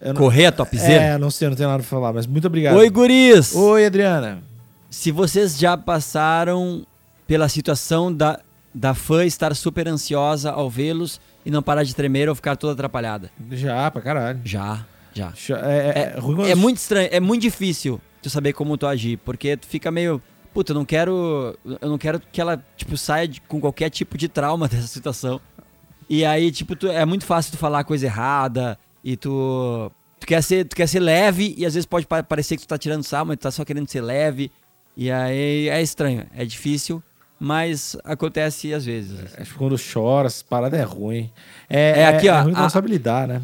Eu não, Correia, topzera. é, não sei, não tenho nada pra falar, mas muito obrigado. Oi, guris! Oi, Adriana. Se vocês já passaram pela situação da, da fã estar super ansiosa ao vê-los e não parar de tremer ou ficar toda atrapalhada. Já, pra caralho. Já, já. Já- É, é, é ruim É muito estranho, é muito difícil tu saber como tu agir, porque tu fica meio, puta, eu não quero, eu não quero que ela tipo saia de- com qualquer tipo de trauma dessa situação. E aí, tipo, tu- é muito fácil tu falar coisa errada e tu tu quer ser, tu quer ser leve e às vezes pode pa- parecer que tu tá tirando sal, mas tu tá só querendo ser leve. E aí é estranho, é difícil, mas acontece às vezes. assim. Acho que quando chora, essas paradas é ruim. É, É, aqui, ó, É ruim a- não sabe lidar, né?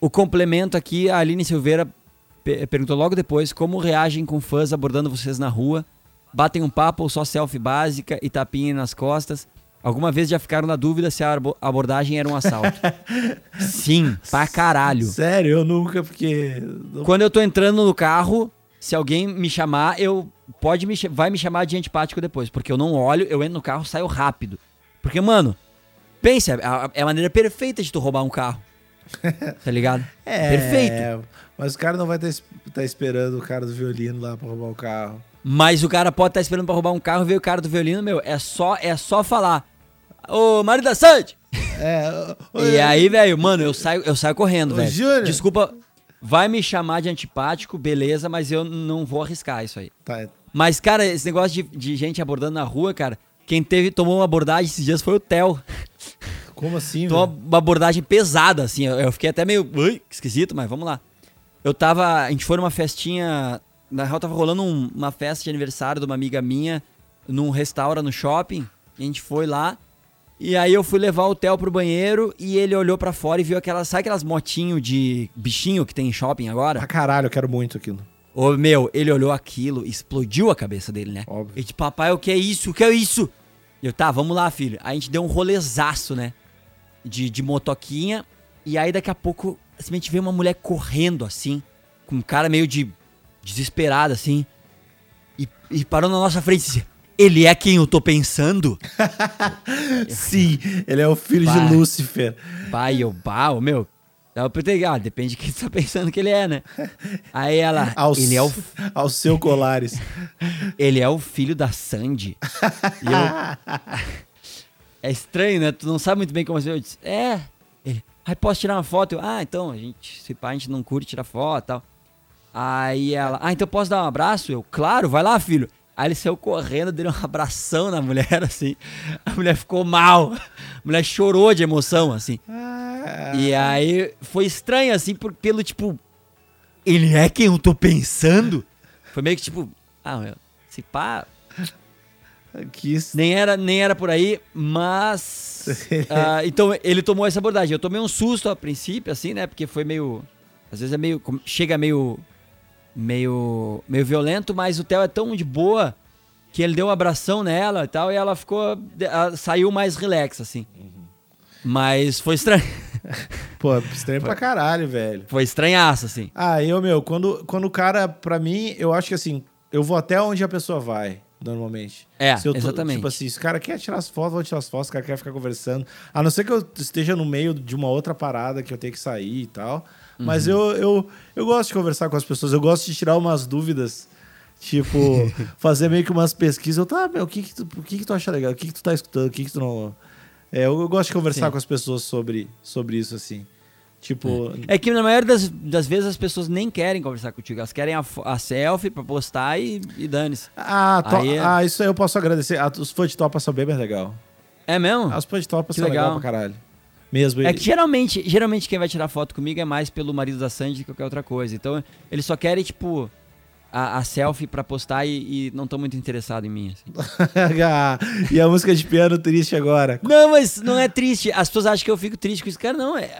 O complemento aqui, a Aline Silveira pe- perguntou logo depois como reagem com fãs abordando vocês na rua. Batem um papo ou só selfie básica e tapinha nas costas. Alguma vez já ficaram na dúvida se a abordagem era um assalto? Sim, pra caralho. Sério, eu nunca, porque. Quando eu tô entrando no carro, se alguém me chamar, eu pode me, vai me chamar de antipático depois, porque eu não olho, eu entro no carro, saio rápido. Porque, mano, pensa, é a, é a maneira perfeita de tu roubar um carro. Tá ligado? Perfeito. Mas o cara não vai estar esperando o cara do violino lá pra roubar o carro. Mas o cara pode estar esperando pra roubar um carro e ver o cara do violino, meu, é só é só falar. Ô, Mário da Sante! É. E aí, velho, mano, eu saio, eu saio correndo, velho. Desculpa, vai me chamar de antipático, beleza, mas eu não vou arriscar isso aí. Tá, Mas, cara, esse negócio de, de gente abordando na rua, cara, quem teve, tomou uma abordagem esses dias foi o Theo. como assim, Tomou velho? uma abordagem pesada, assim. Eu, eu fiquei até meio ui, esquisito, mas vamos lá. Eu tava. A gente foi numa festinha. Na real, tava rolando um- uma festa de aniversário de uma amiga minha num restaurant no shopping. E a gente foi lá. E aí eu fui levar o Theo pro banheiro e ele olhou pra fora e viu aquelas. Sabe aquelas motinho de bichinho que tem em shopping agora? Pra caralho, eu quero muito aquilo. Ô, meu, ele olhou aquilo explodiu a cabeça dele, né? Óbvio. Ele disse, papai, o que é isso? O que é isso? E eu, tá, vamos lá, filho. Aí a gente deu um rolezaço, né? De, de motoquinha. E aí daqui a pouco, simplesmente veio uma mulher correndo, assim, com um cara meio de desesperado, assim. E, e parou na nossa frente e disse, ele é quem eu tô pensando? Sim, ele é o filho Vai. de Lúcifer. Pai, eu, pau, meu. Aí eu perguntei, ah, depende de quem você tá pensando que ele é, né? Aí ela, Aos, ele é o aos seu colares. Ele é o filho da Sandy. E eu... É estranho, né? Tu não sabe muito bem como assim. Eu disse, é. Ele, ai, posso tirar uma foto? Eu, ah, então, a gente, se pá, a gente não curte tirar foto e tal. Aí ela, ah, então posso dar um abraço? Eu, claro, vai lá, filho. Aí ele saiu correndo, deu um abração na mulher, assim. A mulher ficou mal. A mulher chorou de emoção, assim. Ah, E aí foi estranho, assim, por, pelo tipo. Ele é quem eu tô pensando? Foi meio que tipo. Ah, meu, se pá. que isso. Nem era, nem era por aí, mas. ah, então ele tomou essa abordagem. Eu tomei um susto a princípio, assim, né? Porque foi meio. Às vezes é meio. Chega meio. Meio. Meio violento, mas o Theo é tão de boa que ele deu um abração nela e tal, e ela ficou. ela saiu mais relax, assim. Mas foi estranho. Pô, estranho pra caralho, velho. Foi estranhaço, assim. Ah, eu, meu, quando, quando o cara, pra mim, eu acho que assim, eu vou até onde a pessoa vai, normalmente. É, tô- exatamente. Tipo assim, se o cara quer tirar as fotos, vou tirar as fotos, o cara quer ficar conversando. A não ser que eu esteja no meio de uma outra parada que eu tenho que sair e tal. Mas Uhum. eu, eu, eu gosto de conversar com as pessoas, eu gosto de tirar umas dúvidas. Tipo, fazer meio que umas pesquisas. Eu, tá, meu, o que que tu, o que que tu acha legal? O que que tu tá escutando? O que que tu não... É, eu, eu gosto de conversar Sim. com as pessoas sobre, sobre isso, assim. Tipo... É que na maioria das, das vezes as pessoas nem querem conversar contigo. Elas querem a, a selfie pra postar e, e dane-se. Ah, to- Aí é- ah, isso aí eu posso agradecer. Ah, os fãs de Topa são bem mais legal. É mesmo? Ah, os fãs de Topa Que são legal. legal. pra caralho. Mesmo. É que geralmente, geralmente quem vai tirar foto comigo é mais pelo marido da Sandy que qualquer outra coisa. Então eles só querem, tipo, a, a selfie pra postar e, e não estão muito interessados em mim. assim. Ah, e a música de piano triste agora. Não, mas não é triste. As pessoas acham que eu fico triste com isso. Cara, não. É,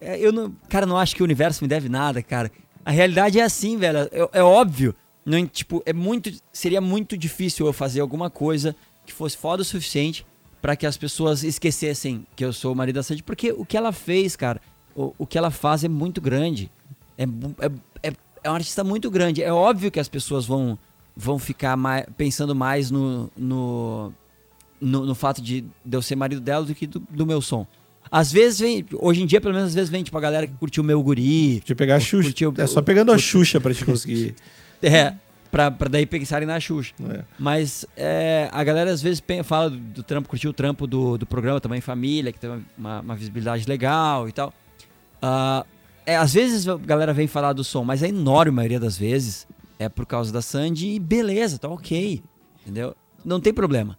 é- eu não cara, não acho que o universo me deve nada, cara. A realidade é assim, velho. É, é óbvio. Não, tipo, é muito, seria muito difícil eu fazer alguma coisa que fosse foda o suficiente pra que as pessoas esquecessem que eu sou o marido da Sandy. Porque o que ela fez, cara, o, o que ela faz é muito grande. É, é, é, é um artista muito grande. É óbvio que as pessoas vão, vão ficar mai- pensando mais no, no, no, no fato de, eu ser marido dela do que do, do meu som. Às vezes vem, hoje em dia, pelo menos, às vezes vem, tipo, a galera que curtiu o meu guri. De pegar a Xuxa. Curtiu- É só pegando a Xuxa pra te conseguir. É, pra, pra daí pensarem na Xuxa. É. Mas é, a galera às vezes fala do, do trampo, curtiu o trampo do, do programa também Família, que tem uma, uma visibilidade legal e tal. Ah, é, às vezes a galera vem falar do som, mas a enorme maioria das vezes é por causa da Sandy e beleza, tá ok. Entendeu? Não tem problema.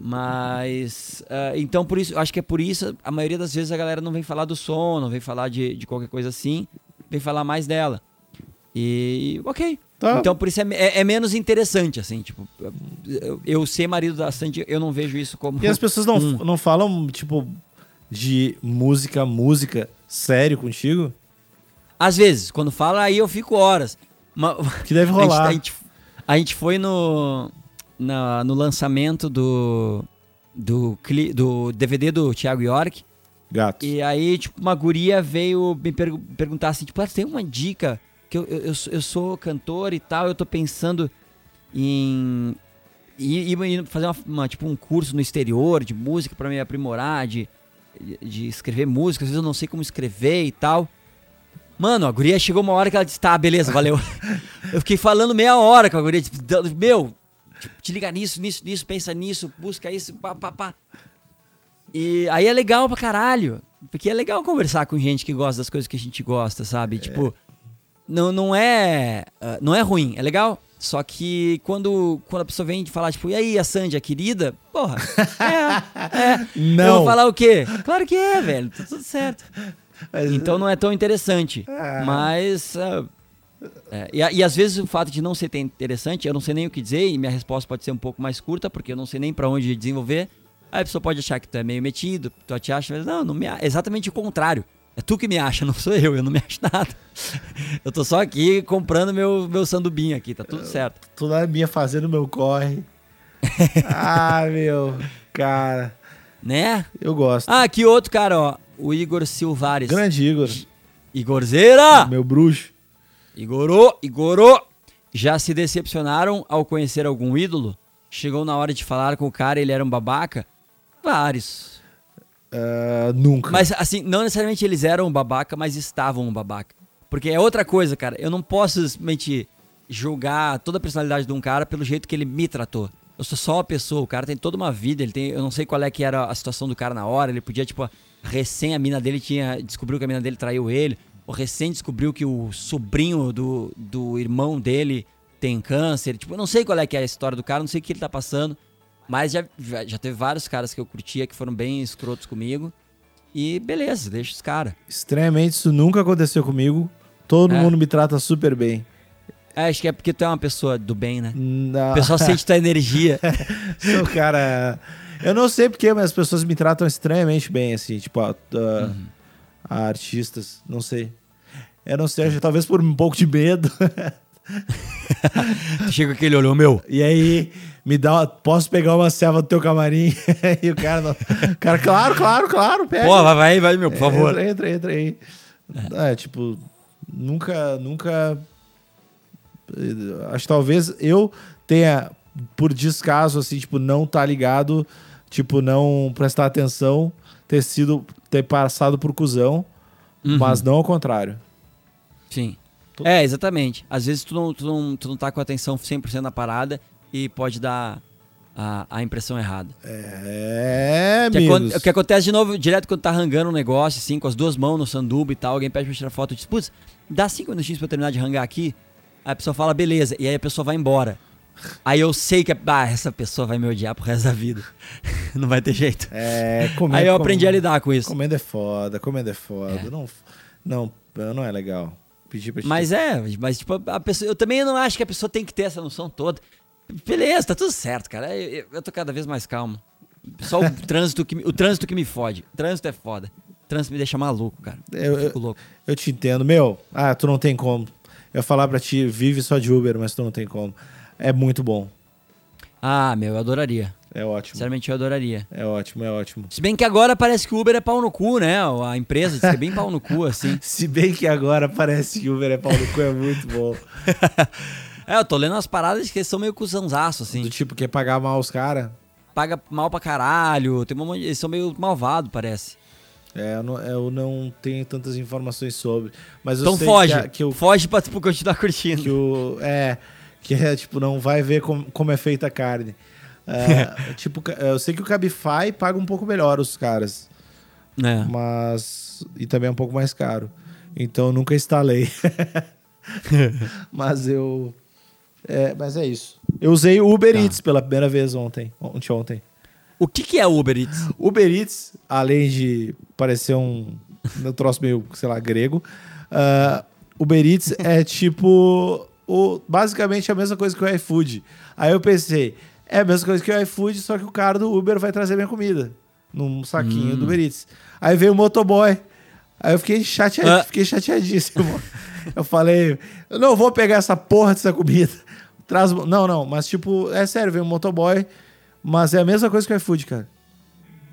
Mas. ah, então, por isso, acho que é por isso, a maioria das vezes a galera não vem falar do som, não vem falar de, de qualquer coisa assim, vem falar mais dela. E. Ok. Tá. Então, por isso é, é- é menos interessante, assim, tipo, eu, eu ser marido da Sandy, eu não vejo isso como. E as pessoas não, Hum. não falam, tipo, de música, música, sério contigo? Às vezes, quando fala, aí eu fico horas. Que deve A gente, rolar. a gente- a gente foi no, na- no lançamento do, do, cli- do DVD do Thiago York. Gato. E aí, tipo, uma guria veio me pergu- perguntar assim, tipo, ah, tem uma dica que eu, eu, eu sou- cantor e tal, eu tô pensando em ir fazer uma, uma- tipo um curso no exterior de música pra me aprimorar, de, de escrever música, às vezes eu não sei como escrever e tal. Mano, a guria chegou uma hora que ela disse, tá, beleza, valeu. eu fiquei falando meia hora com a guria, tipo, meu, tipo, te liga nisso, nisso, nisso, pensa nisso, busca isso, pá, pá, pá. E aí é legal pra caralho. Porque é legal conversar com gente que gosta das coisas que a gente gosta, sabe? Tipo, não, não é. ah, não é ruim, é legal. Só que quando, quando a pessoa vem de falar, tipo, e aí, a Sandy, a querida? Porra, é, é. Eu Não. vou falar o quê? Claro que é, velho, tá tudo certo. Mas- Então não é tão interessante. Ah. Mas. ah, é, e, e às vezes o fato de não ser tão interessante, eu não sei nem o que dizer, e minha resposta pode ser um pouco mais curta, porque eu não sei nem pra onde desenvolver. Aí a pessoa pode achar que tu é meio metido, tu te acha, mas não, não me, exatamente o contrário. É tu que me acha, não sou eu, eu não me acho nada. Eu tô só aqui comprando meu, meu sandubinho aqui, tá tudo certo. Tô na minha fazendo meu corre. ah, meu. Cara, Né? eu gosto. Ah, aqui outro cara, ó. O Igor Silvares. Grande Igor. Igorzeira! Meu bruxo. Igorô, Igorô! Já se decepcionaram ao conhecer algum ídolo? Chegou na hora de falar com o cara ele era um babaca? Vários. Ah, nunca. Mas assim, não necessariamente eles eram babaca, mas estavam babaca. Porque é outra coisa, cara. Eu não posso simplesmente julgar toda a personalidade de um cara pelo jeito que ele me tratou. Eu sou só uma pessoa, o cara tem toda uma vida, ele tem, eu não sei qual é que era a situação do cara na hora, ele podia tipo recém a mina dele tinha descobriu que a mina dele traiu ele, ou recém descobriu que o sobrinho do, do irmão dele tem câncer, tipo, eu não sei qual é que é a história do cara, não sei o que ele tá passando, mas já, já, teve vários caras que eu curtia que foram bem escrotos comigo. E beleza, deixa os caras. Estranhamente, isso nunca aconteceu comigo. Todo É. mundo me trata super bem. É, acho que é porque tu é uma pessoa do bem, né? Não. O pessoal sente tua energia. Sou cara. Eu não sei porquê, mas as pessoas me tratam estranhamente bem, assim, tipo, a, a- Uhum. a artistas, não sei. Eu não sei, acho talvez por um pouco de medo. Chega aquele olhou meu. E aí, me dá uma, posso pegar uma selva do teu camarim? e o cara, não, o cara, claro, claro, claro, pega. Pô, vai, vai, vai, meu, por favor. Entra, entra, entra aí. É, tipo, nunca, nunca. eh, Acho que talvez eu tenha, por descaso, assim, tipo, não tá ligado, tipo, não prestar atenção, ter sido, ter passado por cuzão, Uhum. mas não ao contrário. Sim. É, exatamente. Às vezes tu não, tu, não, tu não tá com atenção 100% na parada e pode dar a, a impressão errada. É, que, amigos. o que acontece de novo, direto quando tá rangando um negócio, assim, com as duas mãos no sanduba e tal, alguém pede pra tirar foto e diz, putz, dá cinco minutinhos pra eu terminar de rangar aqui. Aí a pessoa fala, beleza, e aí a pessoa vai embora. Aí eu sei que, ah, essa pessoa vai me odiar pro resto da vida. não vai ter jeito. É, comer, Aí eu com- aprendi a lidar com isso. Comendo é foda, comendo é foda. É. Não, não, não é legal. Pedir pra te Mas é, mas tipo, a pessoa, eu também não acho que a pessoa tem que ter essa noção toda. Beleza, tá tudo certo, cara. Eu, eu- eu tô cada vez mais calmo. Só o trânsito que me, o trânsito que me fode. O trânsito é foda. O trânsito me deixa maluco, cara. Eu- Eu, fico louco. Eu te entendo. Meu, ah, tu não tem como. Eu ia falar pra ti, vive só de Uber, mas tu não tem como. É muito bom. Ah, meu, eu adoraria. É ótimo. Sinceramente, eu adoraria. É ótimo, é ótimo. Se bem que agora parece que o Uber é pau no cu, né? A empresa diz que é bem pau no cu, assim. Se bem que agora parece que Uber é pau no cu, é muito bom. É, eu tô lendo umas paradas que eles são meio cuzãozaço, assim. Do tipo, quer pagar mal os caras? Paga mal pra caralho. Tem uma, eles são meio malvados, parece. É, eu não, eu não tenho tantas informações sobre. Mas eu Então foge. que, a- que o. Foge pra tipo, continuar curtindo. Que o é, que é, tipo, não vai ver como, como é feita a carne. É, tipo, eu sei que o Cabify paga um pouco melhor os caras. É. mas e também é um pouco mais caro. Então eu nunca instalei. mas eu é, mas é isso. Eu usei o Uber Tá. Eats pela primeira vez ontem, ontem, ontem. O que, que é Uber Eats? Uber Eats, além de parecer um, um troço meio, sei lá, grego, ah, Uber Eats é tipo o, basicamente a mesma coisa que o iFood. Aí eu pensei, é a mesma coisa que o iFood, só que o cara do Uber vai trazer minha comida num saquinho do Uber Eats. Aí veio o motoboy. Aí eu fiquei, chatead, Ah. fiquei chateadíssimo. eu falei, eu não vou pegar essa porra dessa comida. Traz, não, não, mas tipo, é sério, veio um motoboy, mas é a mesma coisa que o iFood, cara.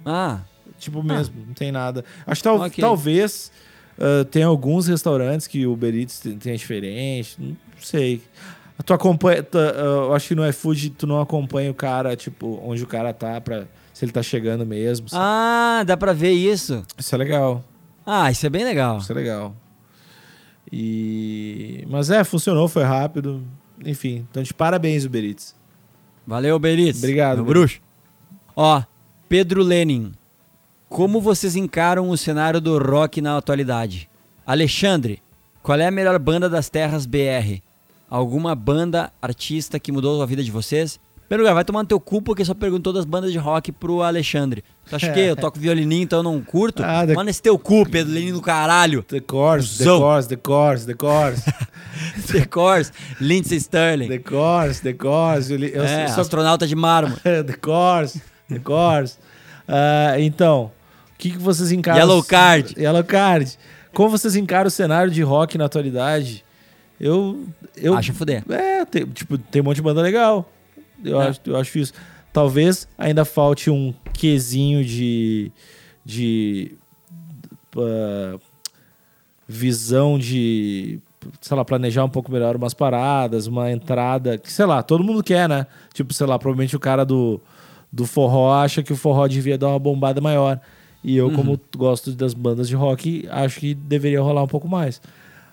Ah, Tipo mesmo, não tem nada. Acho que tal- Ok. talvez Uh, tem alguns restaurantes que o Uber Eats tem, tem diferente, não sei. Tu acompanha, tu, uh, eu acho que no iFood tu não acompanha o cara, tipo, onde o cara tá, pra, se ele tá chegando mesmo. sabe? Ah, dá pra ver isso. Isso é legal, Ah, isso é bem legal. isso é legal. E... Mas é, funcionou, foi rápido. Enfim, então de parabéns, Uber Eats. Valeu, Beritz. Obrigado, Meu bruxo. Ó, Pedro Lenin. Como vocês encaram o cenário do rock na atualidade? Alexandre, qual é a melhor banda das terras BR? Alguma banda, artista que mudou a vida de vocês? Primeiro lugar, vai tomar no teu cu porque só perguntou das bandas de rock pro Alexandre. Tu acha que eu toco violininho, então eu não curto? Ah, da- Manda esse teu cu, Pedro Lenin do caralho. The Course, The. Course, The Course, The Course, The Course, Lindsey Sterling. The Course, The Course. Eu, é, só astronauta de mármore. The Course, The Course. Ah, então, o que, que vocês encaram? Yellow Card. Yellow Card. Como vocês encaram o cenário de rock na atualidade? Eu. eu Acha fuder. É, tem, tipo, tem um monte de banda legal. Eu, É. acho, eu acho isso. Talvez ainda falte um quesinho de. de. ah, visão de. Sei lá, planejar um pouco melhor umas paradas, uma entrada. Que, sei lá, todo mundo quer, né? Tipo, sei lá, provavelmente o cara do, do forró acha que o forró devia dar uma bombada maior. E eu, como gosto das bandas de rock, acho que deveria rolar um pouco mais.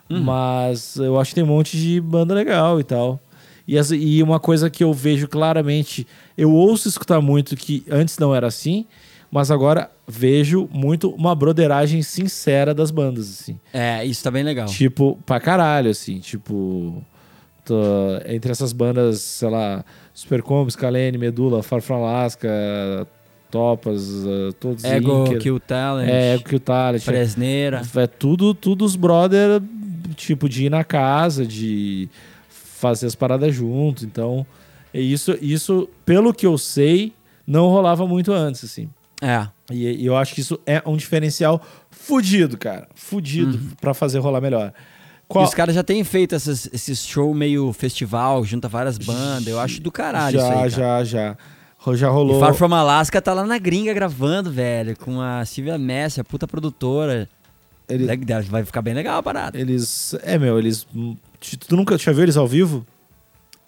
Mas eu acho que tem um monte de banda legal e tal. E, as- e uma coisa que eu vejo claramente, eu ouço escutar muito que antes não era assim, mas agora vejo muito uma broderagem sincera das bandas, assim. É, isso tá bem legal. Tipo, pra caralho, assim, tipo. tô- entre essas bandas, sei lá, Supercombo, Scalene, Medula, Far From Alaska, Topas, uh, todos Ego, Inker, Kill Talent, é, Ego Kill Talent, Fresneira. é tudo, tudo os brother, tipo, de ir na casa, de fazer as paradas juntos. Então, é isso, isso, pelo que eu sei, não rolava muito antes, assim. É. E, e eu acho que isso é um diferencial fudido, cara. Fudido pra fazer rolar melhor. Qual- E os caras já têm feito essas, esses show meio festival, junta várias bandas. Eu acho do caralho já, isso aí. já, já. Ro- Já rolou. E Far From Alaska tá lá na gringa gravando, velho, com a Silvia Messi, a puta produtora. Ele- Le- Vai ficar bem legal a parada. Eles. É, meu, eles. Tu nunca já viu eles ao vivo?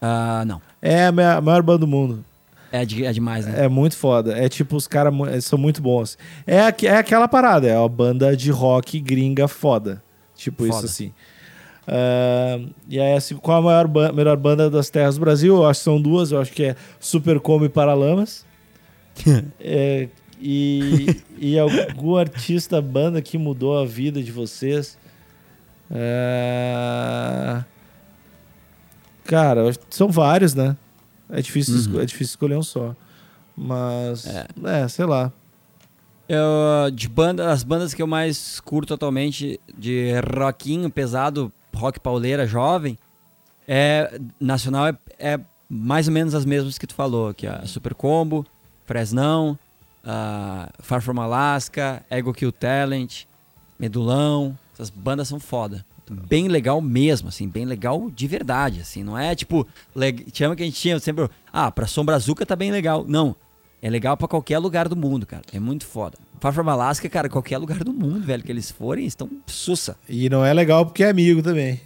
Ah, não. É a ma- a maior banda do mundo. É, de- é demais, né? É muito foda. É tipo, os caras eles são muito bons. É, é aquela parada, é uma banda de rock gringa foda. Tipo isso Foda. assim. Ah, e aí, assim, qual a maior ba- melhor banda das terras do Brasil? Eu acho que são duas. Eu acho que é Super Como e Paralamas. É, e, e algum artista, banda que mudou a vida de vocês? É, Cara, são vários, né? É difícil, esco- é difícil escolher um só. Mas, É. é, sei lá. Eu, de banda, as bandas que eu mais curto atualmente de rockinho pesado, rock pauleira jovem, é nacional é, é mais ou menos as mesmas que tu falou, que é Super Combo, Fresnão, a Far From Alaska, Ego Kill Talent, Medulão, essas bandas são foda. Bem legal mesmo, assim, bem legal de verdade, assim, não é tipo, leg... chama que a gente tinha sempre, ah, pra Sombra Azuca tá bem legal. Não, é legal pra qualquer lugar do mundo, cara. É muito foda. Far From Alaska, cara, qualquer lugar do mundo, velho, que eles forem, estão sussa. E não é legal porque é amigo também.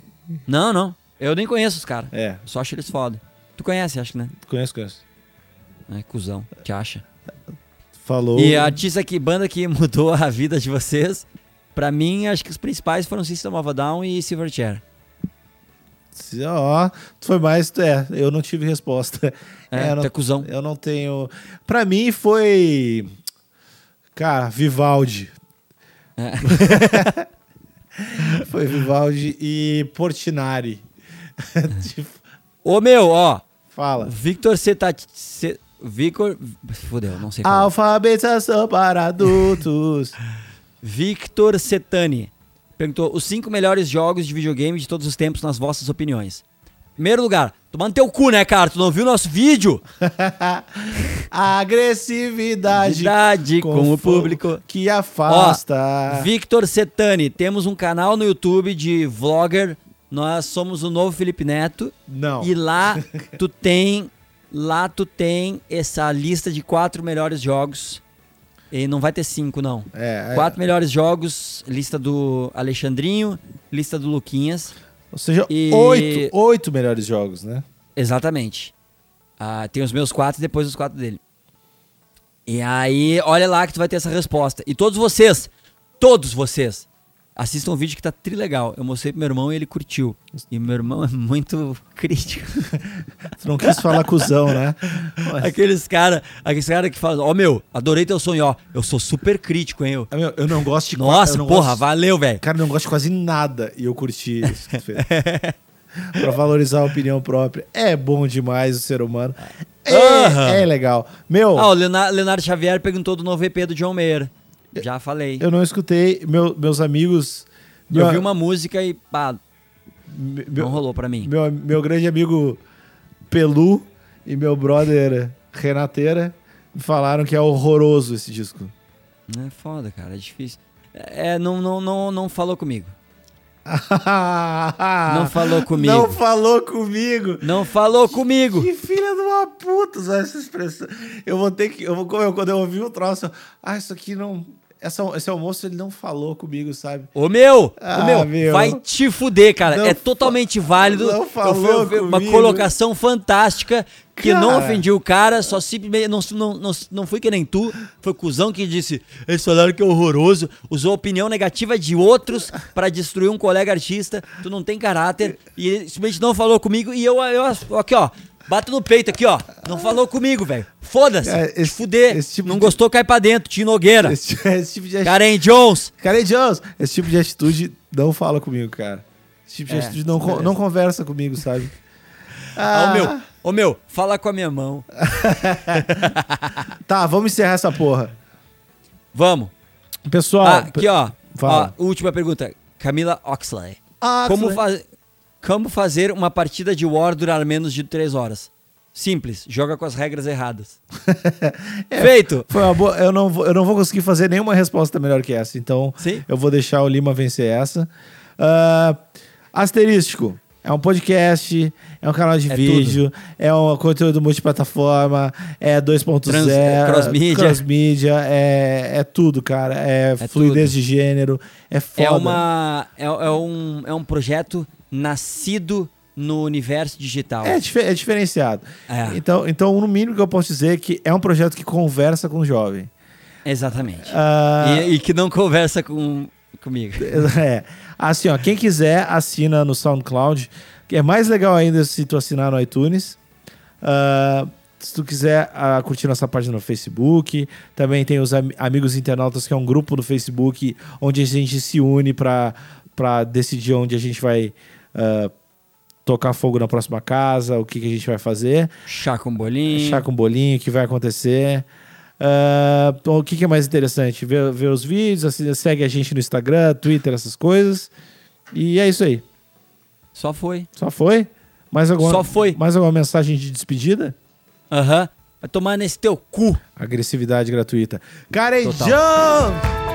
Não, não. Eu nem conheço os caras. É, Só acho eles foda. Tu conhece, acho, né? conheço, conheço. É, cuzão. Te acha. Falou. E a artista que, banda que mudou a vida de vocês, pra mim, acho que os principais foram System of a Down e Silverchair. Ó, tu foi mais. É, eu não tive resposta. É, eu, não, é cuzão. eu não tenho. Pra mim foi. Cara, Vivaldi. É. foi Vivaldi e Portinari. Tipo, Ô, meu, ó. Fala. Victor Cetati... Ce... Victor... Fudeu, não sei falar. Alfabetização para adultos. Victor Setani perguntou os cinco melhores jogos de videogame de todos os tempos nas vossas opiniões. Primeiro lugar, tomando teu cu, né, cara? Tu não viu nosso vídeo? Agressividade Verdade com, o fogo público. que afasta. Victor Setani, temos um canal no YouTube de vlogger. Nós somos o novo Felipe Neto. Não. E lá tu tem. Lá tu tem essa lista de quatro melhores jogos E não vai ter cinco, não. É, é, Quatro melhores jogos, lista do Alexandrinho, lista do Luquinhas. ou seja, E- oito, oito melhores jogos, né? Exatamente. Ah, tem os meus quatro e depois os quatro dele. E aí, olha lá que tu vai ter essa resposta. E todos vocês, todos vocês, assistam um vídeo que tá trilegal. Eu mostrei pro meu irmão e ele curtiu. E meu irmão é muito crítico. Tu não quis falar cuzão, né? Mas- Aqueles cara, aqueles cara que falam, ó meu, adorei teu sonho, ó. Eu sou super crítico, hein, eu. Meu, eu não gosto de Nossa, não porra, gosto- valeu, velho. Cara, eu não gosto de quase nada e eu curti isso que tu fez. pra valorizar a opinião própria. É bom demais o ser humano. É, é legal. Meu, Ah, o Leonardo, Leonardo Xavier perguntou do novo EP do John Mayer. Já falei. eu não escutei. Meu- meus amigos. Eu meu- vi uma música e pá, meu, não rolou pra mim. meu, meu grande amigo Pelu e meu brother Renateira falaram que é horroroso esse disco. É foda, cara, é difícil. É, não, não, não, não falou comigo. Não falou comigo. Não falou comigo. Não falou comigo. Que filha de uma puta usar essa expressão. Eu vou ter que. Eu vou, eu- quando eu ouvi o troço, ah, isso aqui não. Essa, esse almoço ele não falou comigo, sabe? Ô meu, Ah, ô meu, meu. vai te fuder, cara. Não é totalmente válido. não Eu falou fui- uma comigo. colocação fantástica que não Cara. ofendi o cara, só simplesmente não, não, não, não fui que nem tu, foi cuzão que disse, eles falaram que é horroroso, usou a opinião negativa de outros pra destruir um colega artista, tu não tem caráter e ele simplesmente não falou comigo e eu, eu aqui ó, bato no peito aqui ó, não falou comigo, velho. Foda-se, esse- fuder, esse tipo não de- gostou, cai pra dentro, Tino Nogueira, Esse, esse tipo de. Karen Jones. Cara, Jones, esse tipo de atitude não fala comigo, cara. Esse tipo de É, atitude não, beleza. não conversa comigo, sabe? Ah, ô meu, ô meu, fala com a minha mão. Tá, vamos encerrar essa porra. Vamos. Pessoal. Ah, aqui, ó. Fala. ó. Última pergunta. Camila Oxley. Ah, Como, Oxley. Como fazer uma partida de War durar menos de 3 horas? Simples, joga com as regras erradas. É, Feito! Foi uma boa. Eu não, vou, eu não vou conseguir fazer nenhuma resposta melhor que essa. Então, Sim. eu vou deixar o Lima vencer essa. Ah, asterístico. É um podcast, é um canal de É vídeo, é um conteúdo multiplataforma, é 2.0, Trans- é cross-mídia. cross-mídia, é, é tudo, cara. É, fluidez de gênero, é foda. É, uma, é, é um, é um projeto nascido no universo digital. É, é diferenciado. É. Então, então, no mínimo que eu posso dizer é que é um projeto que conversa com o jovem. Exatamente. Ah, E, e que não conversa com, comigo. É. Assim, ó, quem quiser, assina no SoundCloud. É mais legal ainda se tu assinar no iTunes. Ah, se tu quiser ah, curtir nossa página no Facebook, também tem os Am- Amigos Internautas, que é um grupo no Facebook onde a gente se une para decidir onde a gente vai ah, tocar fogo na próxima casa, o que, que a gente vai fazer. Chá com bolinho. Chá com bolinho, o que vai acontecer. Então, o que, que é mais interessante? Ver, ver os vídeos, assim, segue a gente no Instagram, Twitter, essas coisas. E é isso aí. Só foi. Só foi? Mais alguma, Só foi. Mais alguma mensagem de despedida? Aham. Vai tomar nesse teu cu. Agressividade gratuita. Karen Total. Jump!